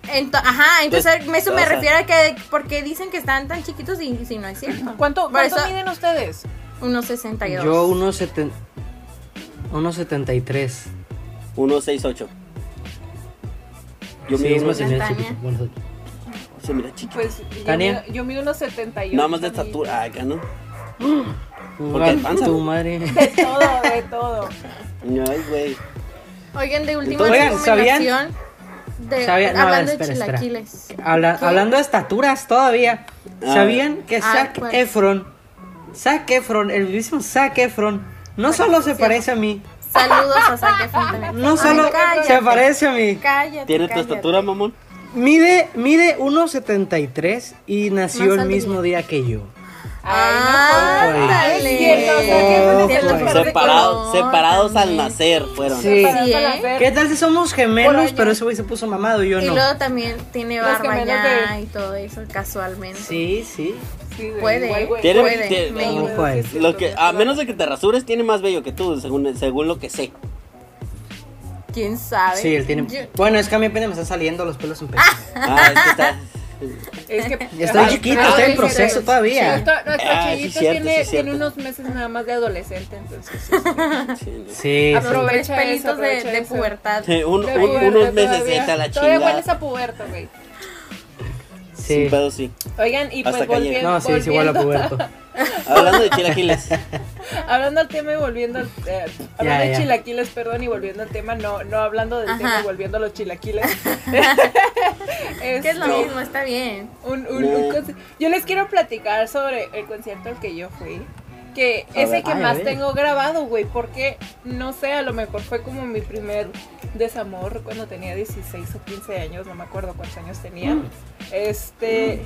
S4: Ento- ajá, entonces
S2: Pues,
S4: eso me refiero a que porque dicen que están tan chiquitos y si no es cierto.
S1: ¿Cuánto, cuánto
S4: eso-
S1: miden ustedes?
S4: Unos 62.
S3: Yo 1.70 1.73.
S2: 168. Yo
S3: Sí,
S2: mido unos- Se mira chiquito.
S1: Pues yo
S3: Tania.
S1: mido, yo mido unos 78.
S2: Nada más de estatura. Acá, ¿no?
S3: Porque
S2: de panza,
S3: madre.
S1: De todo, de todo.
S2: Ay, güey.
S4: Oigan, de última
S3: Oigan, ¿sabían?
S4: de,
S3: ¿Sabían? No,
S4: hablando
S3: espera,
S4: de
S3: hablando de estaturas todavía,
S2: Ah.
S3: ¿sabían que
S4: Ah,
S3: Zac
S4: ¿cuál?
S3: Efron, Zac Efron, el mismo Zac Efron, no solo se parece a mí,
S4: Saludos a Zac Efron también.
S3: no
S4: Ay,
S3: solo
S4: cállate,
S3: se parece a mí,
S4: Cállate.
S2: ¿Tiene tu estatura, mamón?
S3: mide, mide 1.73 y nació
S4: Más
S3: el mismo día que yo.
S1: Ay, no,
S4: Ándale.
S1: Es cierto, o sea, que no entiendo por qué
S2: Separados, al nacer fueron.
S3: Sí.
S4: Sí, ¿eh?
S3: ¿Qué tal si somos gemelos,
S1: años.
S3: pero ese güey se puso mamado y yo
S4: Y
S3: no?
S4: luego también tiene barba ya
S1: de-
S4: y todo eso casualmente.
S3: Sí, sí.
S4: Puede,
S1: igual, güey.
S2: Tiene-
S4: puede.
S2: tiene- Lo que, a menos de que te rasures, tiene más bello que tú, según, según lo que sé.
S4: ¿Quién sabe?
S3: Sí, él tiene.
S4: Yo-
S3: Bueno, es que a mí apenas me están saliendo los pelos en pecho.
S2: Ah, es que está.
S1: Es que
S3: Estoy
S1: Ay,
S3: chiquito, estoy en proceso
S1: sí.
S3: todavía.
S1: Nuestro,
S2: Ah, sí,
S1: chillito
S2: cierto,
S1: tiene,
S2: sí, cierto.
S1: tiene unos meses nada más de adolescente, entonces. sí, sí.
S2: Sí, ¿no?
S3: Sí, sí.
S4: Los
S1: Aprovecha eso,
S4: pelitos de,
S1: aprovecha
S4: de
S1: eso.
S4: pubertad.
S2: Sí, un-
S1: De
S2: un-
S1: puberto
S2: unos meses
S1: todavía.
S2: a la
S1: Todavía
S2: chingada.
S1: hueles a puberto, güey.
S3: sí.
S2: Sin pedo, sí.
S1: Oigan, y
S2: Hasta
S1: pues volviendo,
S3: No, sí, sí, igual a puberto.
S2: Hablando de chilaquiles.
S1: hablando al tema y volviendo al, eh, hablando de chilaquiles, perdón, y volviendo al tema, no, no hablando del
S4: Ajá.
S1: tema y volviendo a los chilaquiles.
S4: Que es lo mismo, está bien.
S1: un- un-
S2: No.
S1: Yo les quiero platicar sobre el concierto al que yo fui. Que
S2: A
S1: es
S2: ver.
S1: el que
S3: Ay,
S1: más tengo grabado, güey. Porque, no sé, a lo mejor fue como mi primer desamor cuando tenía 16 o 15 años. No me acuerdo cuántos años tenía.
S3: Mm.
S1: Este.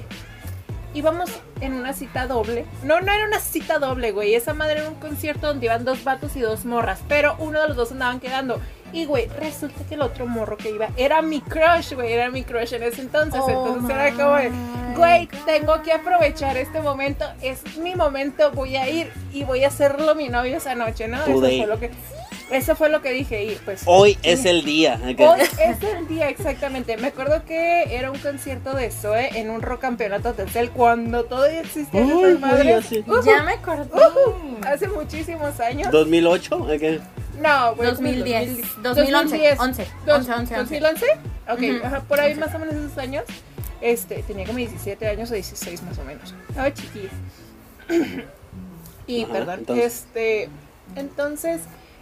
S1: Íbamos en una cita doble. No, no era una cita doble, güey. Esa madre era un concierto donde iban dos vatos y dos morras. Pero uno de los dos andaban quedando. Y, güey, resulta que el otro morro que iba era mi crush, güey. Era mi crush en ese entonces.
S4: Oh,
S1: entonces era como de,
S4: my
S1: güey, tengo que aprovechar este momento. Es mi momento. Voy a ir y voy a hacerlo mi novio esa noche, ¿no? Eso fue lo que. Eso fue lo que dije y pues...
S2: Hoy es el día.
S1: Hoy es el día, exactamente. Me acuerdo que era un concierto de Zoe en un rock campeonato Telcel cuando todavía existía
S2: Uy,
S4: Ya me acordé.
S1: hace muchísimos años.
S2: 2008. ok.
S1: No, güey.
S4: 2010,
S1: 2010.
S4: 2011, 11,
S1: Dos-
S4: 11, 11,
S1: 2011. Ok, ajá, por ahí más o menos esos años. Este, tenía como 17 años o 16 más o menos. Estaba chiquilla. y
S2: Ajá,
S1: perdón,
S2: entonces.
S1: este, entonces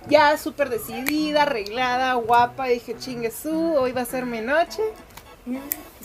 S1: ya súper decidida, arreglada, guapa, dije, chingue su, hoy va a ser mi noche.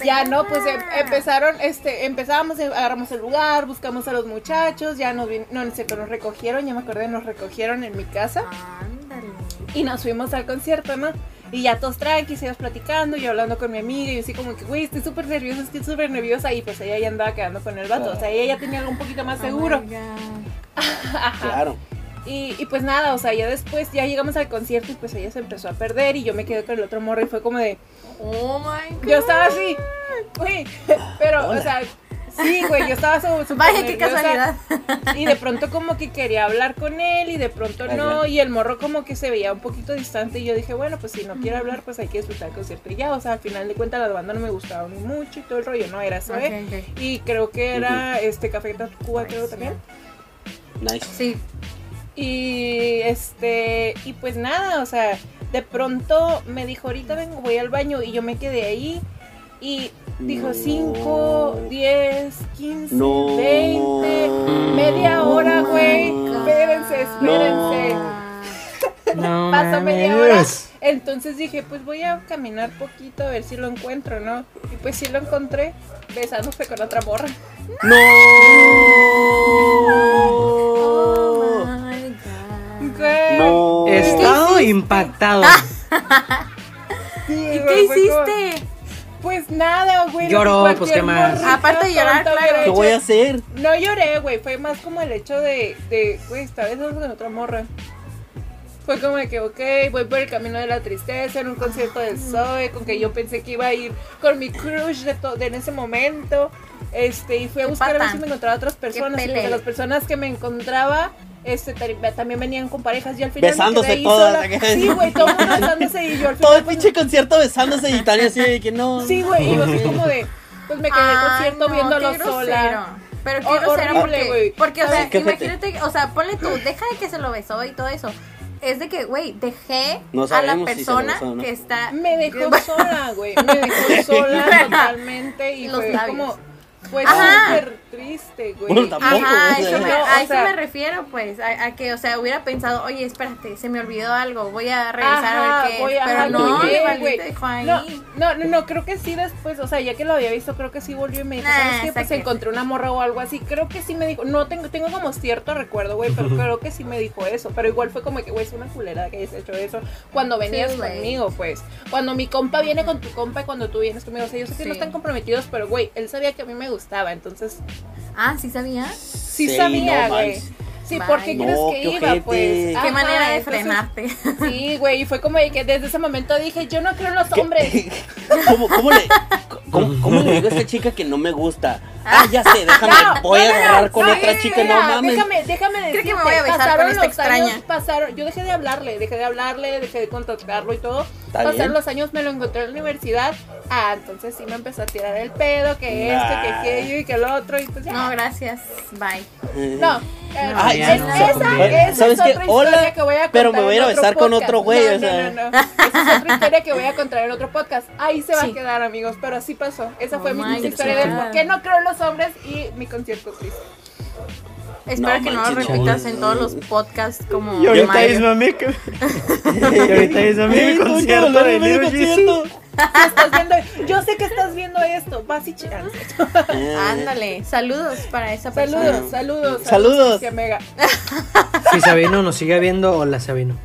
S1: Ya no, pues em- empezaron, este, empezábamos, eh, agarramos el lugar, buscamos a los muchachos, ya nos, no, no es cierto, nos recogieron, ya me acordé, nos recogieron en mi casa.
S4: Ándale.
S1: Y nos fuimos al concierto, ¿no? Y ya todos tranquilos, íbamos platicando, yo hablando con mi amiga, y yo así como que, güey, estoy súper nerviosa, estoy súper nerviosa, y pues ella ya andaba quedando con el vato, o sea, ella ya tenía algo un poquito más seguro.
S4: Oh.
S1: Ajá.
S2: Claro.
S1: Y, y pues nada, o sea, ya después, ya llegamos al concierto y pues ella se empezó a perder, y yo me quedé con el otro morro, y fue como de,
S4: Oh my God.
S1: yo estaba así, güey, pero,
S2: Hola.
S1: o sea, sí, güey, yo estaba súper
S4: Vaya, qué
S1: nerviosa.
S4: casualidad.
S1: Y de pronto como que quería hablar con él y de pronto no. Y el morro como que se veía un poquito distante y yo dije, bueno, pues si no quiere hablar, pues hay que disfrutar el concierto y ya. O sea, al final de cuentas la banda no me gustaba ni mucho y todo el rollo, no era eso, ¿eh?
S4: Ok, ok.
S1: Y creo que era este Café Tacuba, creo también.
S2: Nice.
S4: Sí.
S1: Y este, y pues nada, o sea, de pronto me dijo, ahorita vengo, voy al baño y yo me quedé ahí. Y dijo
S2: No.
S1: 5, 10, 15,
S2: No.
S1: 20, media hora, güey. Espérense, espérense.
S3: No
S1: Pasó media hora. Entonces dije, pues voy a caminar poquito a ver si lo encuentro, ¿no? Y pues sí lo encontré, besándose con otra morra.
S2: No.
S3: impactado.
S1: Sí,
S4: ¿Y
S1: güey,
S4: qué
S1: como-
S4: hiciste?
S1: Pues nada, güey.
S3: Lloró, pues, ¿qué más?
S4: Aparte de llorar, claro.
S2: ¿Qué voy a hacer?
S1: No lloré, güey. Fue más como el hecho de, de güey, esta vez vamos con otra morra. Fue como de que, ok, voy por el camino de la tristeza en un concierto de Zoe, con que yo pensé que iba a ir con mi crush de, de en ese momento. Este, y fui a buscar a ver si me encontraba otras personas. y porque las personas que me encontraba, este, también venían con parejas. Y al final
S2: Besándose todas.
S1: Sí, güey, todo el mundo besándose y yo al final.
S2: Todo el
S1: pues,
S2: pinche concierto besándose y Tania así de que no.
S1: Sí, güey, y yo así como de. Pues me quedé en el concierto
S4: no,
S1: viéndolo sola.
S4: Pero qué grosero
S1: horrible,
S4: porque,
S1: güey.
S4: porque, o
S2: ¿Sabes
S4: sea, imagínate, o sea, ponle tú, deja de que se lo besó y todo eso. Es de que, güey, dejé
S2: No
S4: a la
S2: si
S4: persona
S2: besó o no.
S4: que está...
S1: Me dejó sola, güey. Me dejó sola totalmente y
S4: Los
S1: fue
S4: labios.
S1: como. Fue
S4: Ajá.
S1: súper triste, güey.
S2: Bueno, tampoco.
S4: Ajá, a eso, me,
S1: no, o
S4: a eso
S1: sea-
S4: me refiero, pues, a, a que, o sea, hubiera pensado, oye, espérate, se me olvidó algo, voy a regresar
S1: Ajá,
S4: a ver qué
S1: voy
S4: es.
S1: a-
S4: Pero
S1: ajá,
S4: no,
S1: güey. No, no, no, no, creo que sí después, o sea, ya que lo había visto, creo que sí volvió y me dijo,
S4: Nah,
S1: ¿sabes qué? Pues encontré una morra o algo así. Creo que sí me dijo, no tengo, tengo como cierto recuerdo, güey, pero creo que sí me dijo eso. Pero igual fue como que, güey, es una culera que hayas hecho eso cuando venías
S4: Sí, güey.
S1: conmigo, pues. Cuando mi compa viene con tu compa y cuando tú vienes conmigo, o sea, yo sé que no
S4: Sí.
S1: están comprometidos, pero güey, él sabía que a mí me gustaba, entonces
S4: Ah, ¿sí sabía?
S1: sí,
S2: Sí,
S1: sabía, güey. Sí,
S4: Bye.
S1: ¿por qué crees
S2: No,
S1: que
S2: qué
S1: iba?
S2: ojete.
S1: Pues.
S2: Qué
S4: manera de
S1: entonces-
S4: frenarte.
S1: Sí, güey, y fue como de que desde ese momento dije, yo no creo en los hombres.
S2: ¿Cómo, cómo le, cómo, cómo le digo a esta chica que no me gusta? Ah, ya sé, déjame,
S1: No,
S2: voy
S1: no,
S2: a agarrar
S1: no,
S2: con otra chica, no mames.
S1: Déjame, déjame
S4: Creo
S1: decirte,
S4: que me voy a besar
S1: pasaron
S4: con esta
S1: los años, pasaron, yo dejé de hablarle, dejé de hablarle, dejé de contactarlo y todo. Pasaron
S2: bien.
S1: los años, me lo encontré en la universidad. Ah, entonces sí me empezó a tirar el pedo, que esto, que aquello y que el otro y pues ya.
S4: No, gracias. Bye.
S1: No, eh,
S2: Ay,
S1: es-
S3: ya
S1: esa,
S3: no
S1: es
S2: ¿Sabes
S1: otra
S2: qué?
S1: historia
S2: Hola,
S1: que voy a
S2: pero me voy a ir a besar con
S1: podcast.
S2: otro güey,
S1: No,
S2: o sea.
S1: No, no, no. Esa es otra historia que voy a contar en otro podcast. Ahí se va
S4: Sí.
S1: a quedar, amigos, pero así pasó. Esa
S4: Oh
S1: fue mi
S4: my
S1: triste historia de
S4: God.
S1: por qué no creo en los hombres y mi concierto triste.
S4: Espero
S2: No
S4: que no lo repitas en todos los podcasts como
S3: Y ahorita
S4: Mario.
S3: mismo a mí que... Y ahorita mismo a mí mi concierto
S2: quiero
S3: de Jesus.
S2: concierto.
S1: Estás viendo, yo sé que estás viendo esto. Vas y chican.
S2: Eh,
S4: Ándale, saludos para esa persona.
S1: Saludos, saludos.
S2: Saludos.
S3: Si Sabino nos sigue viendo, hola Sabino.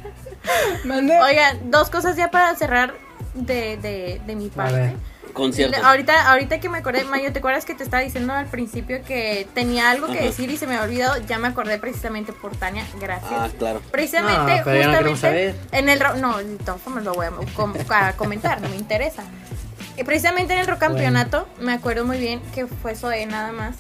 S1: Mande.
S4: Oigan, dos cosas ya para cerrar de, de, de mi
S3: A
S4: parte.
S3: ver.
S2: Concierto.
S4: Le- Ahorita, ahorita que me acordé, Mayo, ¿te acuerdas que te estaba diciendo al principio que tenía algo que
S2: Ajá.
S4: decir y se me había olvidado? Ya me acordé precisamente por Tania, gracias.
S2: Ah, claro.
S4: Precisamente,
S3: No, pero ya no
S4: justamente
S3: saber.
S4: en el ro- no, de todas formas lo voy a, com- a comentar, no me interesa. Y precisamente en el rock campeonato, me acuerdo muy bien que fue Zoe nada más.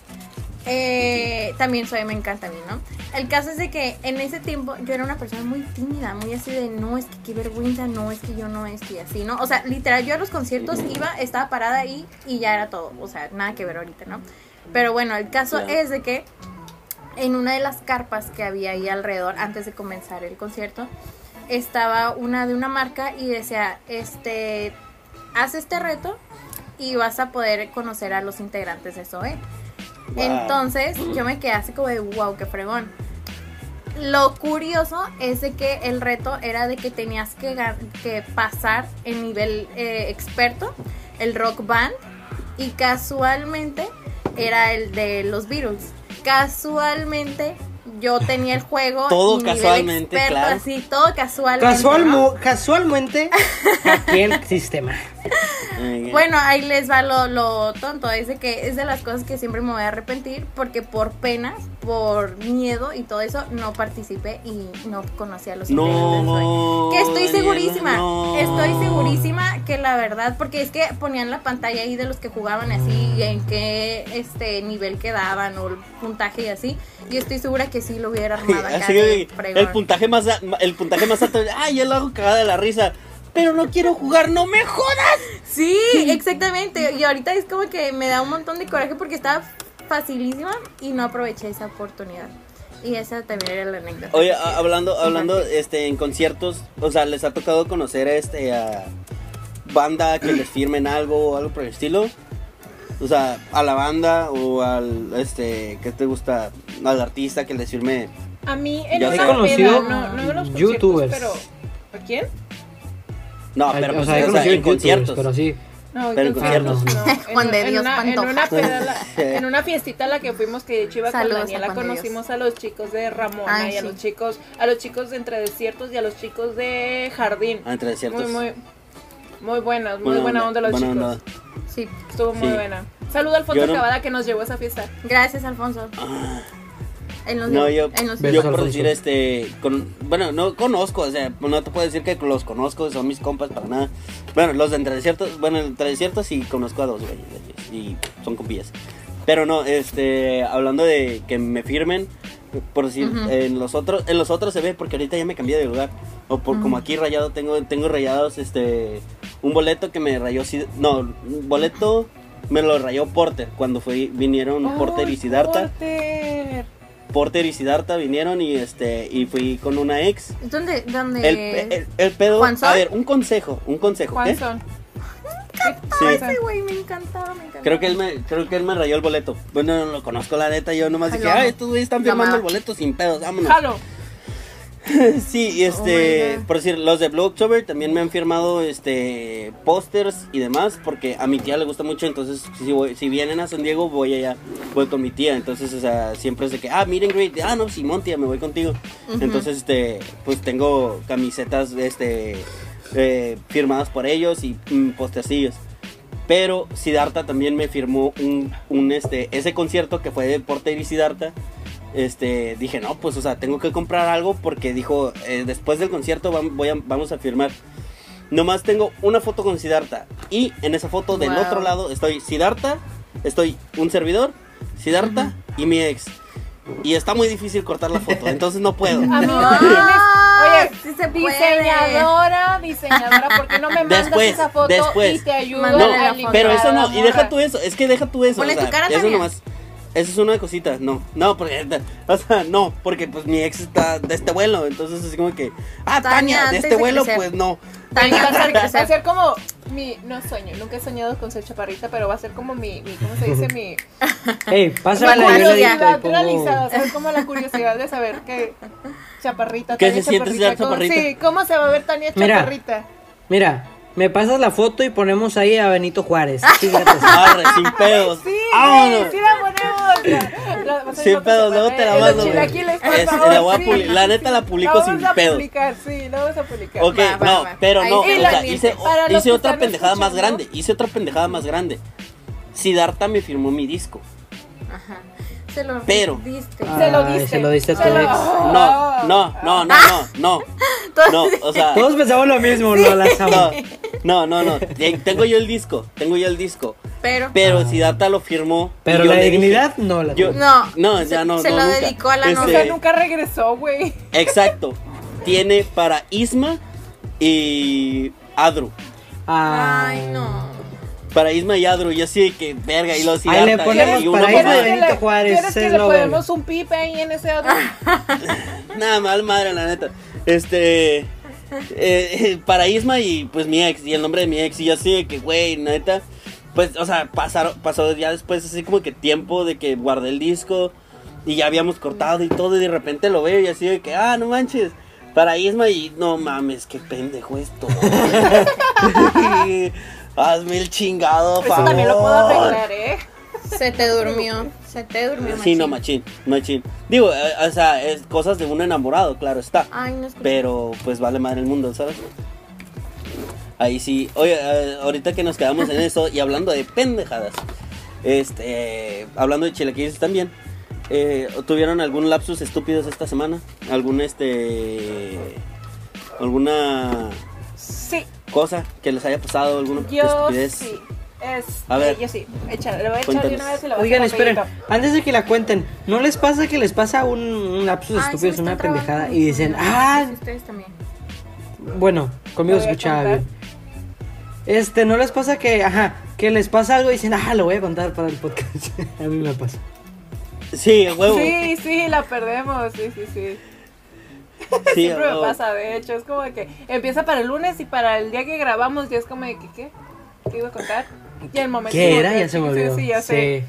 S4: Eh, también soy, me encanta a mí, ¿no? El caso es de que en ese tiempo yo era una persona muy tímida, muy así de no, es que qué vergüenza, no, es que yo no, es que así, ¿no? O sea, literal, yo a los conciertos iba, estaba parada ahí y ya era todo, o sea, nada que ver ahorita, ¿no? Pero bueno, el caso es de que en una de las carpas que había ahí alrededor antes de comenzar el concierto estaba una de una marca y decía, este, haz este reto y vas a poder conocer a los integrantes de SOE. Entonces yo me quedé así como de wow, qué fregón. Lo curioso es de que el reto era de que tenías que pasar el nivel eh, experto, el rock band, y casualmente era el de los Beatles. Casualmente yo tenía el juego.
S2: Todo
S4: y nivel
S2: casualmente,
S4: experto,
S2: claro.
S4: Así, todo casualmente.
S3: Casual, casualmente, aquí el sistema.
S4: Bueno, ahí les va lo, lo tonto, es de que es de las cosas que siempre me voy a arrepentir porque por penas, por miedo y todo eso no participé y no conocí a los.
S2: No.
S4: Que estoy
S2: Daniela,
S4: segurísima,
S2: no.
S4: estoy segurísima que la verdad, porque es que ponían la pantalla ahí de los que jugaban así y en qué este nivel quedaban o el puntaje y así, y estoy segura que sí lo hubiera armado acá
S2: Así que el puntaje más el puntaje más alto. Ay, yo lo hago cagada de la risa. Pero no quiero jugar, no me jodas.
S4: Sí, exactamente. Y ahorita es como que me da un montón de coraje porque estaba facilísima y no aproveché esa oportunidad. Y esa también era la anécdota.
S2: Oye, hablando, hablando, este, en conciertos, o sea, les ha tocado conocer este a banda que les firmen algo o algo por el estilo. O sea, a la banda o al este, ¿qué te gusta? Al artista que les firme.
S1: A mí en
S2: Ya
S1: una
S2: sé. He
S3: conocido
S1: peda, no, no en los
S3: youtubers.
S1: pero ¿a quién?
S2: No, pero
S3: o
S2: pues,
S3: sea, he
S2: o
S3: conocido
S2: en conciertos.
S3: Pero sí.
S1: No,
S2: Pero en
S3: conciertos.
S1: no.
S4: Juan de
S1: en
S4: Dios
S1: una, en una en una fiestita a la que fuimos que de hecho iba
S4: Saludos a
S1: con Daniela
S4: Dios.
S1: conocimos a los chicos de Ramona
S4: Ay,
S1: y a
S4: sí.
S1: los chicos a los chicos de Entre Desiertos y a los chicos de Jardín.
S2: Ah, entre desiertos.
S1: Muy muy muy buenos, muy
S2: Buena
S1: buena
S2: onda,
S1: onda los
S2: buena
S1: chicos.
S2: onda.
S4: Sí.
S1: Estuvo muy
S2: Sí.
S1: buena. Saludo a Alfonso
S2: Yo no-
S1: Cavada que nos llevó a esa fiesta.
S4: Gracias, Alfonso.
S2: Ah.
S4: Él nos
S2: No,
S4: dio-
S2: yo,
S4: él nos
S3: Besos,
S2: yo por
S3: Alfonso.
S2: decir este, con, bueno, no conozco, o sea, no te puedo decir que los conozco, son mis compas para nada. Bueno, los de entre desiertos, bueno, entre desiertos sí conozco a dos güeyes y son compillas. Pero no, este, hablando de que me firmen, por decir, en los otros, en los otros se ve porque ahorita ya me cambié de lugar. O por como aquí rayado tengo, tengo rayados, este, un boleto que me rayó, no, un boleto me lo rayó Porter cuando fui, vinieron Porter y
S1: ¡Ay,
S2: Siddhartha.
S1: Porter!
S2: Porter y Siddhartha vinieron y este y fui con una ex.
S4: ¿Dónde? ¿Dónde?
S2: El, el, el pedo, a ver, un consejo, un consejo, ¿qué? Sí.
S4: Güey, me encantaba, me encantaba.
S2: Creo que él me creo que él me rayó el boleto. Bueno, no lo conozco la neta, yo nomás
S4: Ay,
S2: dije. "Ay, estos güeyes están firmando el boleto sin pedos, vámonos."
S1: Jalo.
S2: sí, y
S4: Oh
S2: este,
S4: God.
S2: por decir, los de Blue October también me han firmado este pósters y demás porque a mi tía le gusta mucho, entonces si voy- si vienen a San Diego voy allá, voy con mi tía, entonces o sea, siempre es de que, ah, miren great, ah, no, Simón, tía, me voy contigo. Entonces este, pues tengo camisetas este eh, firmadas por ellos y mm, postercillos. Pero Siddhartha también me firmó un, un este ese concierto que fue de Porter y Siddhartha. Este, dije, no, pues, o sea, tengo que comprar algo porque dijo, eh, después del concierto vam- voy a- vamos a firmar. Nomás tengo una foto con Siddhartha. Y en esa foto del otro lado estoy Siddhartha, estoy un servidor, Siddhartha y mi ex. Y está muy difícil cortar la foto, entonces no puedo.
S1: Amigo,
S4: No,
S1: tienes. Oye,
S4: sí se puede.
S1: diseñadora, diseñadora, ¿por qué no me mandas
S2: Después,
S1: esa foto
S2: después.
S1: y te ayudo
S2: No,
S4: la
S1: a
S2: pero eso no, y deja tú eso, es que deja tú eso.
S4: Ponle
S2: o sea,
S4: tu cara,
S2: eso nomás. Eso es una cosita, no, no, porque, o sea, no, porque pues mi ex está de este vuelo, entonces así como que, ah,
S4: Tania,
S2: Tania, de este
S4: de
S2: vuelo,
S4: crecer.
S2: pues no.
S4: Tania,
S1: Va a ser,
S4: de
S1: va a ser como mi, no sueño, nunca he soñado con ser chaparrita, pero va a ser como mi, mi ¿cómo se dice? Mi,
S3: Ey, yo le
S4: curiosidad
S1: realizada, ¿sabes? Como la curiosidad de saber que chaparrita,
S2: ¿Qué
S1: Tania
S2: se siente ser
S1: ¿cómo-
S2: chaparrita?
S1: Sí, ¿cómo se va a ver Tania chaparrita?
S3: Mira, me pasas la foto y ponemos ahí a Benito Juárez. Chíngate.
S2: Arre, sin pedos.
S1: Sí, güey, sí la ponemos.
S2: Sin pedos, luego te la mando,
S1: favor,
S2: la neta la publico sin pedos.
S1: sí, la vamos a publicar.
S2: Ok, no, pero no, o sea, hice, hice otra pendejada más grande, hice otra pendejada más grande. Siddhartha me firmó mi disco.
S4: Ajá. Se lo
S2: Pero-
S4: diste.
S1: Se lo diste.
S3: se lo diste a tu ex.
S2: No, no, no, no, no, no.
S4: Todos-
S2: No, o sea.
S3: Todos pensamos lo mismo, lo las
S2: No, no, no, no. Eh, Tengo yo el disco. Tengo yo el disco.
S4: Pero.
S2: Pero Siddhartha lo firmó.
S3: Pero la
S2: dije-
S3: dignidad no la
S2: yo-.
S4: No,
S2: No,
S4: se-
S2: ya no.
S4: se
S2: no,
S4: lo
S2: nunca.
S4: dedicó a la
S2: Este,
S4: novia.
S1: nunca regresó, güey.
S2: Exacto. Tiene para Isma y Adru.
S4: Ay, no.
S2: Para Isma y Adru. Y así de que verga. Y los
S3: Ahí le ponemos
S2: y una
S3: para Isma y Benito Juárez,
S1: ¿Quieres que le ponemos un pipe ahí en ese otro?
S2: Nada mal, madre, la neta. Este. eh, para Isma y pues mi ex. Y el nombre de mi ex. Y yo así de que, güey, neta. Pues, o sea, pasaron, pasó ya después así como que tiempo de que guardé el disco. Y ya habíamos cortado y todo. Y de repente lo veo y así de que, ah, no manches. Para Isma y no mames, qué pendejo esto. Hazme el chingado,
S1: Eso
S2: favor.
S1: también lo puedo arreglar, ¿eh?
S4: Se te durmió. Se te durmió.
S2: Sí, no,
S4: machín.
S2: machín, machín. Digo, eh, o sea, es cosas de un enamorado, claro está.
S4: Ay, no escuché.
S2: Pero pues vale madre el mundo, ¿sabes? Ahí sí. Oye, eh, ahorita que nos quedamos en eso y hablando de pendejadas. Este, hablando de chilaquiles también. eh, ¿Tuvieron algún lapsus estúpidos esta semana? ¿Algún este alguna
S1: Sí,
S2: cosa que les haya pasado alguna
S1: yo
S2: estupidez?
S1: sí. Es,
S2: A ver.
S1: yo sí. Échale, le voy a echar de una vez y le voy a
S3: Oigan, esperen,
S1: rapidito.
S3: antes de que la cuenten, ¿no les pasa que les pasa un, un lapsus estúpido,
S4: sí
S3: una pendejada y dicen, ah,
S4: Ustedes también.
S3: bueno, conmigo
S1: Lo
S3: escuchaba bien. Este, ¿no les pasa que, ajá, que les pasa algo y dicen, ah, lo voy a contar para el podcast? a mí me pasa.
S2: Sí, huevo.
S1: Sí, sí, la perdemos. Sí, sí, sí.
S2: Sí,
S1: Siempre me pasa, de hecho. Es como que empieza para el lunes y para el día que grabamos ya es como de que, ¿qué? ¿Qué iba a contar? Y el momento.
S3: ¿Qué era?
S1: que-
S3: Ya se me
S1: sí,
S3: olvidó.
S1: Sí, ya sé.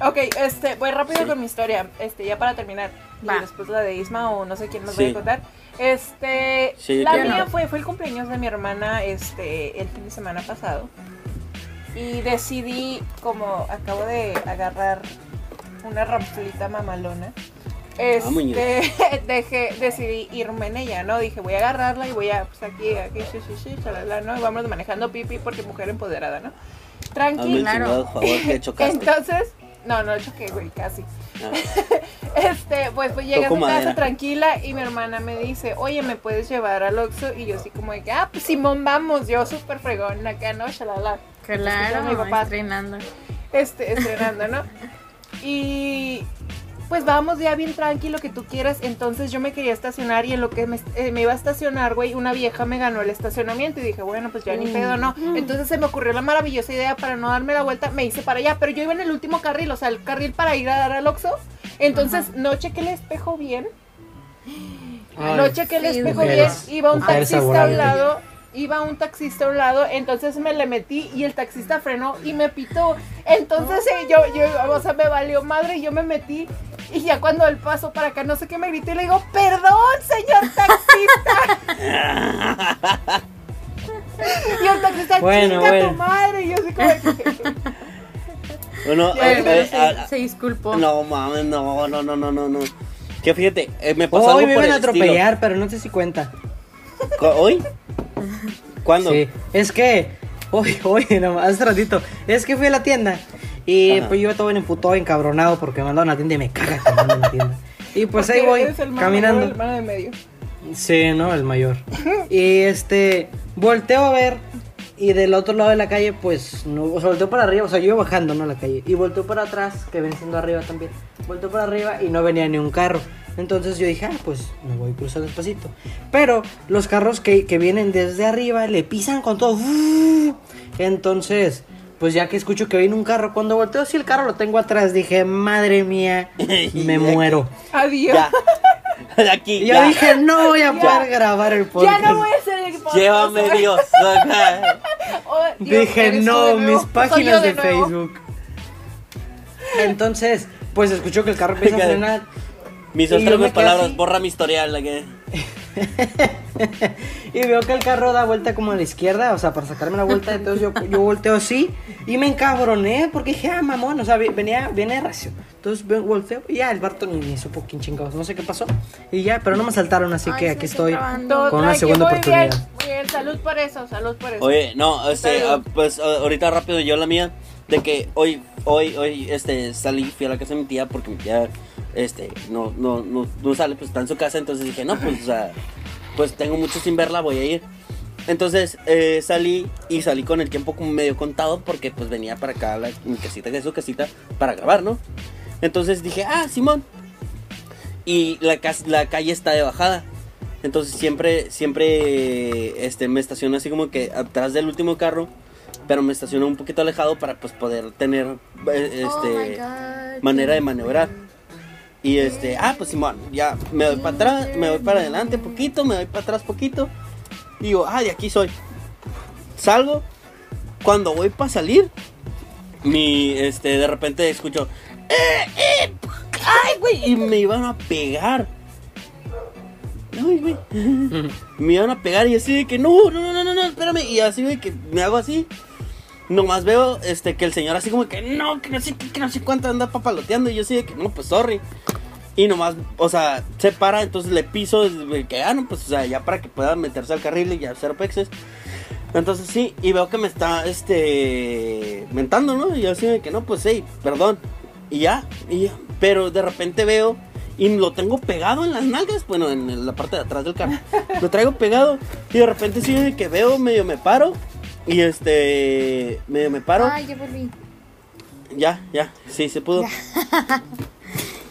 S1: Ok, este, voy rápido
S2: Sí.
S1: con mi historia. Este, ya para terminar.
S4: Va.
S1: Y después la de Isma o no sé quién nos
S2: Sí.
S1: va a contar. Este,
S2: Sí,
S1: la mía fue, fue el cumpleaños de mi hermana este, el fin de semana pasado. Y decidí, como acabo de agarrar una ramflita mamalona.
S2: Muñeca.
S1: Este, dejé, decidí irme en ella, ¿no? Dije, voy a agarrarla y voy a, pues aquí, aquí, sí, sí, sí, chalala, ¿no? Y vamos manejando pipi porque mujer empoderada, ¿no?
S2: Hazme
S1: Tranqui.
S2: el
S4: Claro.
S1: Entonces, no, no choqué, güey, casi.
S2: Ah.
S1: Este, pues, pues llegué a
S2: Toco
S1: su casa
S2: madera.
S1: tranquila y mi hermana me dice, oye, ¿me puedes llevar al Oxxo? Y yo así como de que, ah, pues Simón, vamos, yo súper fregón acá, ¿no? Shalala.
S4: Claro,
S1: mi papá.
S4: estrenando.
S1: Este, estrenando, ¿no? Y pues vamos ya bien tranquilo que tú quieras. Entonces yo me quería estacionar y en lo que me, eh, me iba a estacionar, güey, una vieja me ganó el estacionamiento y dije, bueno, pues ya ni pedo, ¿no? Entonces se me ocurrió la maravillosa idea para no darme la vuelta, me hice para allá, pero yo iba en el último carril, o sea, el carril para ir a dar al Oxxo. Entonces no chequé el espejo bien,
S3: Ay,
S1: no chequé el
S4: sí,
S1: espejo bien, iba un taxista a un lado, iba un taxista a un lado, entonces me le metí y el taxista frenó y me pitó. Entonces eh, yo, yo, o sea, me valió madre y yo me metí. Y ya cuando él pasó para acá, no sé qué me grité, le digo, perdón, señor taxista. y el taxista,
S3: Bueno,
S1: chinga
S3: bueno.
S1: tu madre. Y yo así como que,
S2: Bueno,
S1: Ya,
S2: eh, eh,
S4: se,
S2: ah,
S4: se disculpó.
S2: no mames, no, no, no, no, no, no. Que fíjate, eh, me pasó
S3: Hoy
S2: algo
S3: me
S2: por
S3: iban a
S2: el estilo.
S3: atropellar, pero no sé si cuenta.
S2: ¿Hoy? ¿Cuándo?
S3: Sí, es que, hoy, hoy, no, hace ratito, es que fui a la tienda y
S2: Ajá.
S3: pues yo iba todo emputado, encabronado porque me mandaron a la tienda y me caga que me manden a la tienda. Y pues ahí voy,
S1: eres el
S3: caminando.
S1: el hermano de medio.
S3: Sí, no, el mayor. Y este, volteo a ver y del otro lado de la calle, pues, no, o sea, volteo para arriba, o sea, yo iba bajando, ¿no? La calle. Y volteo para atrás, que ven siendo arriba también. Volteo para arriba y no venía ni un carro. Entonces yo dije, ah, pues me voy cruzando despacito. Pero los carros que, que vienen desde arriba le pisan con todo. Entonces, pues ya que escucho que viene un carro, cuando volteo, si el carro lo tengo atrás, dije, madre mía, me muero.
S1: Adiós.
S2: Ya. De aquí,
S3: yo
S2: ya.
S3: dije, no voy a
S1: Ya.
S3: poder grabar el podcast.
S1: Ya no voy a hacer el podcast.
S2: Llévame Dios.
S1: Oh, Dios,
S3: Dije, no,
S1: de
S3: mis páginas de,
S1: nuevo.
S3: Facebook. Entonces, pues escuchó que el carro empieza a frenar.
S2: Mis otras palabras, borra mi historial. la que-
S3: y veo que el carro da vuelta como a la izquierda, o sea, para sacarme la vuelta. Entonces yo, yo volteo así y me encabroné porque dije, ah, mamón, o sea, venía, viene recio. Entonces volteo y ya el Barto ni, supo quién chingados, no sé qué pasó. Y ya, pero no me saltaron, así
S4: Ay,
S3: que aquí estoy
S4: trabando.
S3: Con una segunda
S1: muy
S3: oportunidad.
S1: Bien, muy bien, salud por eso, salud por eso.
S2: Oye, no, este, ah, pues ah, ahorita rápido yo la mía. De que hoy, hoy, hoy, este, salí, fui a la casa de mi tía porque mi tía, este, no, no, no, no sale, pues está en su casa. Entonces dije, no, pues, o sea, pues tengo mucho sin verla, voy a ir. Entonces eh, salí y salí con el tiempo como medio contado porque pues venía para acá a la, mi casita, que es su casita, para grabar, ¿no? Entonces dije, ah, Simón. Y la, la calle está de bajada. Entonces siempre, siempre este, me estaciono así como que atrás del último carro. Pero me estaciono un poquito alejado para pues poder tener eh,
S4: Oh
S2: este,
S4: God.
S2: manera de maniobrar. Y este, ah, pues Simón, ya me doy para atrás, me voy para adelante poquito, me doy para atrás poquito. Digo, ah, de aquí soy. Salgo. Cuando voy para salir, mi, este, de repente escucho, ¡eh, eh! ¡Ay, güey! Y me iban a pegar. Ay, güey. me iban a pegar y así de que, no, no, no, no, no, no, espérame. Y así de que me hago así. Nomás veo este que el señor así como que no, que no sé que no sé cuánto anda papaloteando. Y yo así de que no, pues sorry. Y nomás, o sea, se para, entonces le piso, que ah, no, pues, o sea, ya para que pueda meterse al carril y ya hacer pexes. Entonces sí, y veo que me está, este, mentando, ¿no? Y yo así de que no, pues sí, perdón. Y ya, y ya. Pero de repente veo y lo tengo pegado en las nalgas, bueno, en la parte de atrás del carro. Lo traigo pegado y de repente sí de que veo, medio me paro. Y este, medio me paro.
S4: Ay, ya volví.
S2: Ya, ya, sí, se pudo.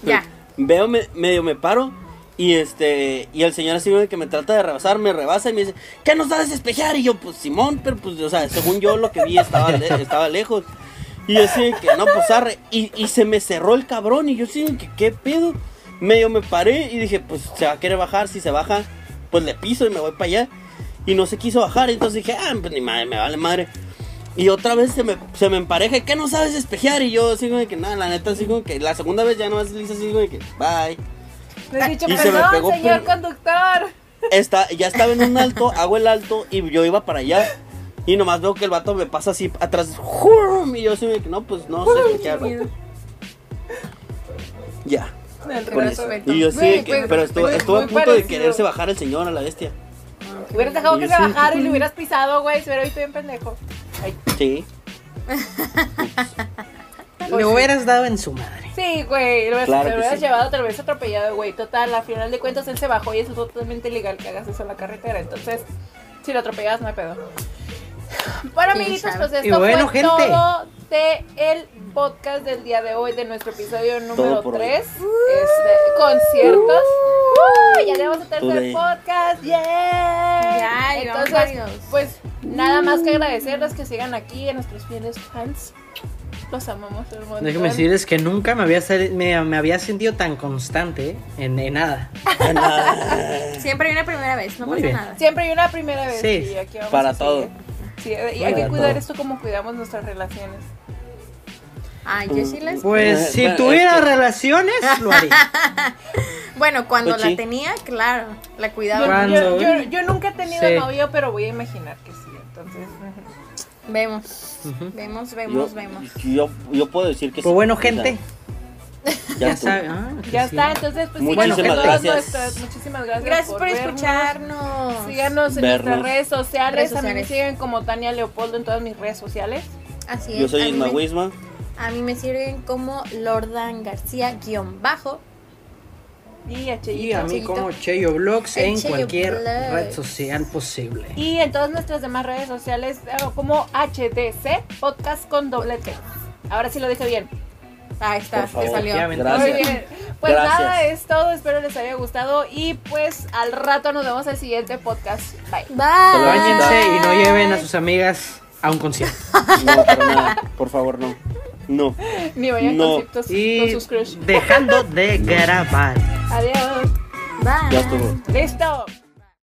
S4: Ya.
S2: Veo, me- medio me paro y este, y el señor así que me trata de rebasar, me rebasa y me dice, ¿qué nos sabes despejar? Y yo, pues Simón, pero pues, o sea, según yo lo que vi estaba, le- estaba lejos. Y yo así de que, no, pues arre. Y, y se me cerró el cabrón y yo así que, ¿qué pedo? Medio me paré y dije, pues se va a querer bajar, si se baja, pues le piso y me voy para allá. Y no se quiso bajar, entonces dije, ah, pues ni madre, me vale madre. Y otra vez se me, se me empareja, ¿qué no sabes espejear? Y yo como de que, nada, la neta, así como que, la segunda vez ya no es lisa, como de que, bye.
S1: Le he dicho,
S2: Y se me
S1: perdón,
S2: pegó
S1: señor
S2: por-
S1: conductor.
S2: Está, ya estaba en un alto, hago el alto y yo iba para allá. Y nomás veo que el vato me pasa así atrás. Y yo de que no, pues no sé espejear. Ya. Con eso. Y yo sí, de que,
S1: pues,
S2: pero estuvo, estuvo a punto de quererse bajar el señor a la bestia.
S1: Hubieras dejado que se bajara y le hubieras pisado, güey. Se hubiera visto bien pendejo. Ay,
S2: Sí.
S3: Le hubieras dado en su madre.
S1: Sí, güey. Lo
S2: Claro que
S1: hubieras
S2: sí.
S1: llevado, te lo hubieras atropellado, güey. Total, a final de cuentas él se bajó y es totalmente ilegal que hagas eso en la carretera. Entonces, si lo atropellas, no hay pedo. Bueno,
S4: ¿Quién
S1: amiguitos, pues esto
S3: bueno,
S1: fue
S3: gente.
S1: todo de el podcast del día de hoy, de nuestro episodio número
S2: por hoy.
S1: 3. Este, conciertos. Uh, ya tenemos el tercer podcast. Yeah.
S4: Ya,
S1: Entonces, pues nada más que agradecerles que sigan aquí, a nuestros fieles fans. Los amamos, hermano.
S3: Déjame decirles que nunca me había, me, me había sentido tan constante en, en nada.
S4: Siempre hay una primera vez, no
S3: Muy
S4: pasa
S3: bien.
S4: nada.
S1: Siempre hay una primera vez.
S3: Sí.
S1: y aquí vamos
S2: Para todo.
S1: Sí, y hay que cuidar
S3: todo.
S1: esto como cuidamos nuestras relaciones.
S4: Ay, yo sí les.
S3: Pues si
S2: Bueno,
S3: tuviera
S2: es que-
S3: relaciones, lo haría.
S4: Bueno, cuando
S2: Pues
S4: la
S2: sí.
S4: tenía, claro, la
S1: Yo,
S4: cuidaba.
S3: Cuando-
S1: yo, yo- yo nunca he tenido
S3: Sí.
S1: novio, pero voy a imaginar que sí. Entonces.
S4: Vemos, vemos,
S2: Yo,
S4: vemos, vemos.
S2: yo, yo puedo decir que
S3: Pues
S2: sí.
S3: bueno, gente,
S2: ya
S3: ya ah,
S1: ya
S3: sí.
S1: está. Entonces, pues
S2: Muchísimas
S1: síganos en todas
S2: gracias.
S1: nuestras. Muchísimas gracias.
S4: Gracias por
S1: vernos.
S4: escucharnos.
S1: Síganos en
S2: Vernos.
S1: nuestras redes sociales.
S4: Redes
S1: A mí me
S4: sociales.
S1: siguen como Tania Leopoldo en todas mis redes sociales.
S4: Así es.
S2: Yo soy Isma
S4: me-
S2: Wisma.
S4: A mí me sirven como Lordan García guion bajo.
S1: Y a
S3: Y
S1: Cheyito.
S3: a mí
S4: Cheyito.
S3: como Cheyo Vlogs
S4: El
S3: en
S4: Cheyo
S3: cualquier red social posible.
S1: Y en todas nuestras demás redes sociales eh, como HDC, podcast con doble T. Ahora sí lo dije bien.
S4: Ahí está,
S2: Por favor.
S4: te salió.
S1: Muy bien. Pues
S2: Gracias.
S1: nada, es todo. Espero les haya gustado. Y pues al rato nos vemos al siguiente podcast. Bye.
S4: Bye.
S3: Báñense y no lleven a sus amigas a un concierto.
S2: No, para nada. Por favor, no. No.
S1: Ni vayan
S2: No.
S1: con, sus-
S3: Y
S1: con sus crush.
S3: dejando de grabar.
S1: Adiós.
S4: Bye.
S2: Ya estuvo.
S1: Listo.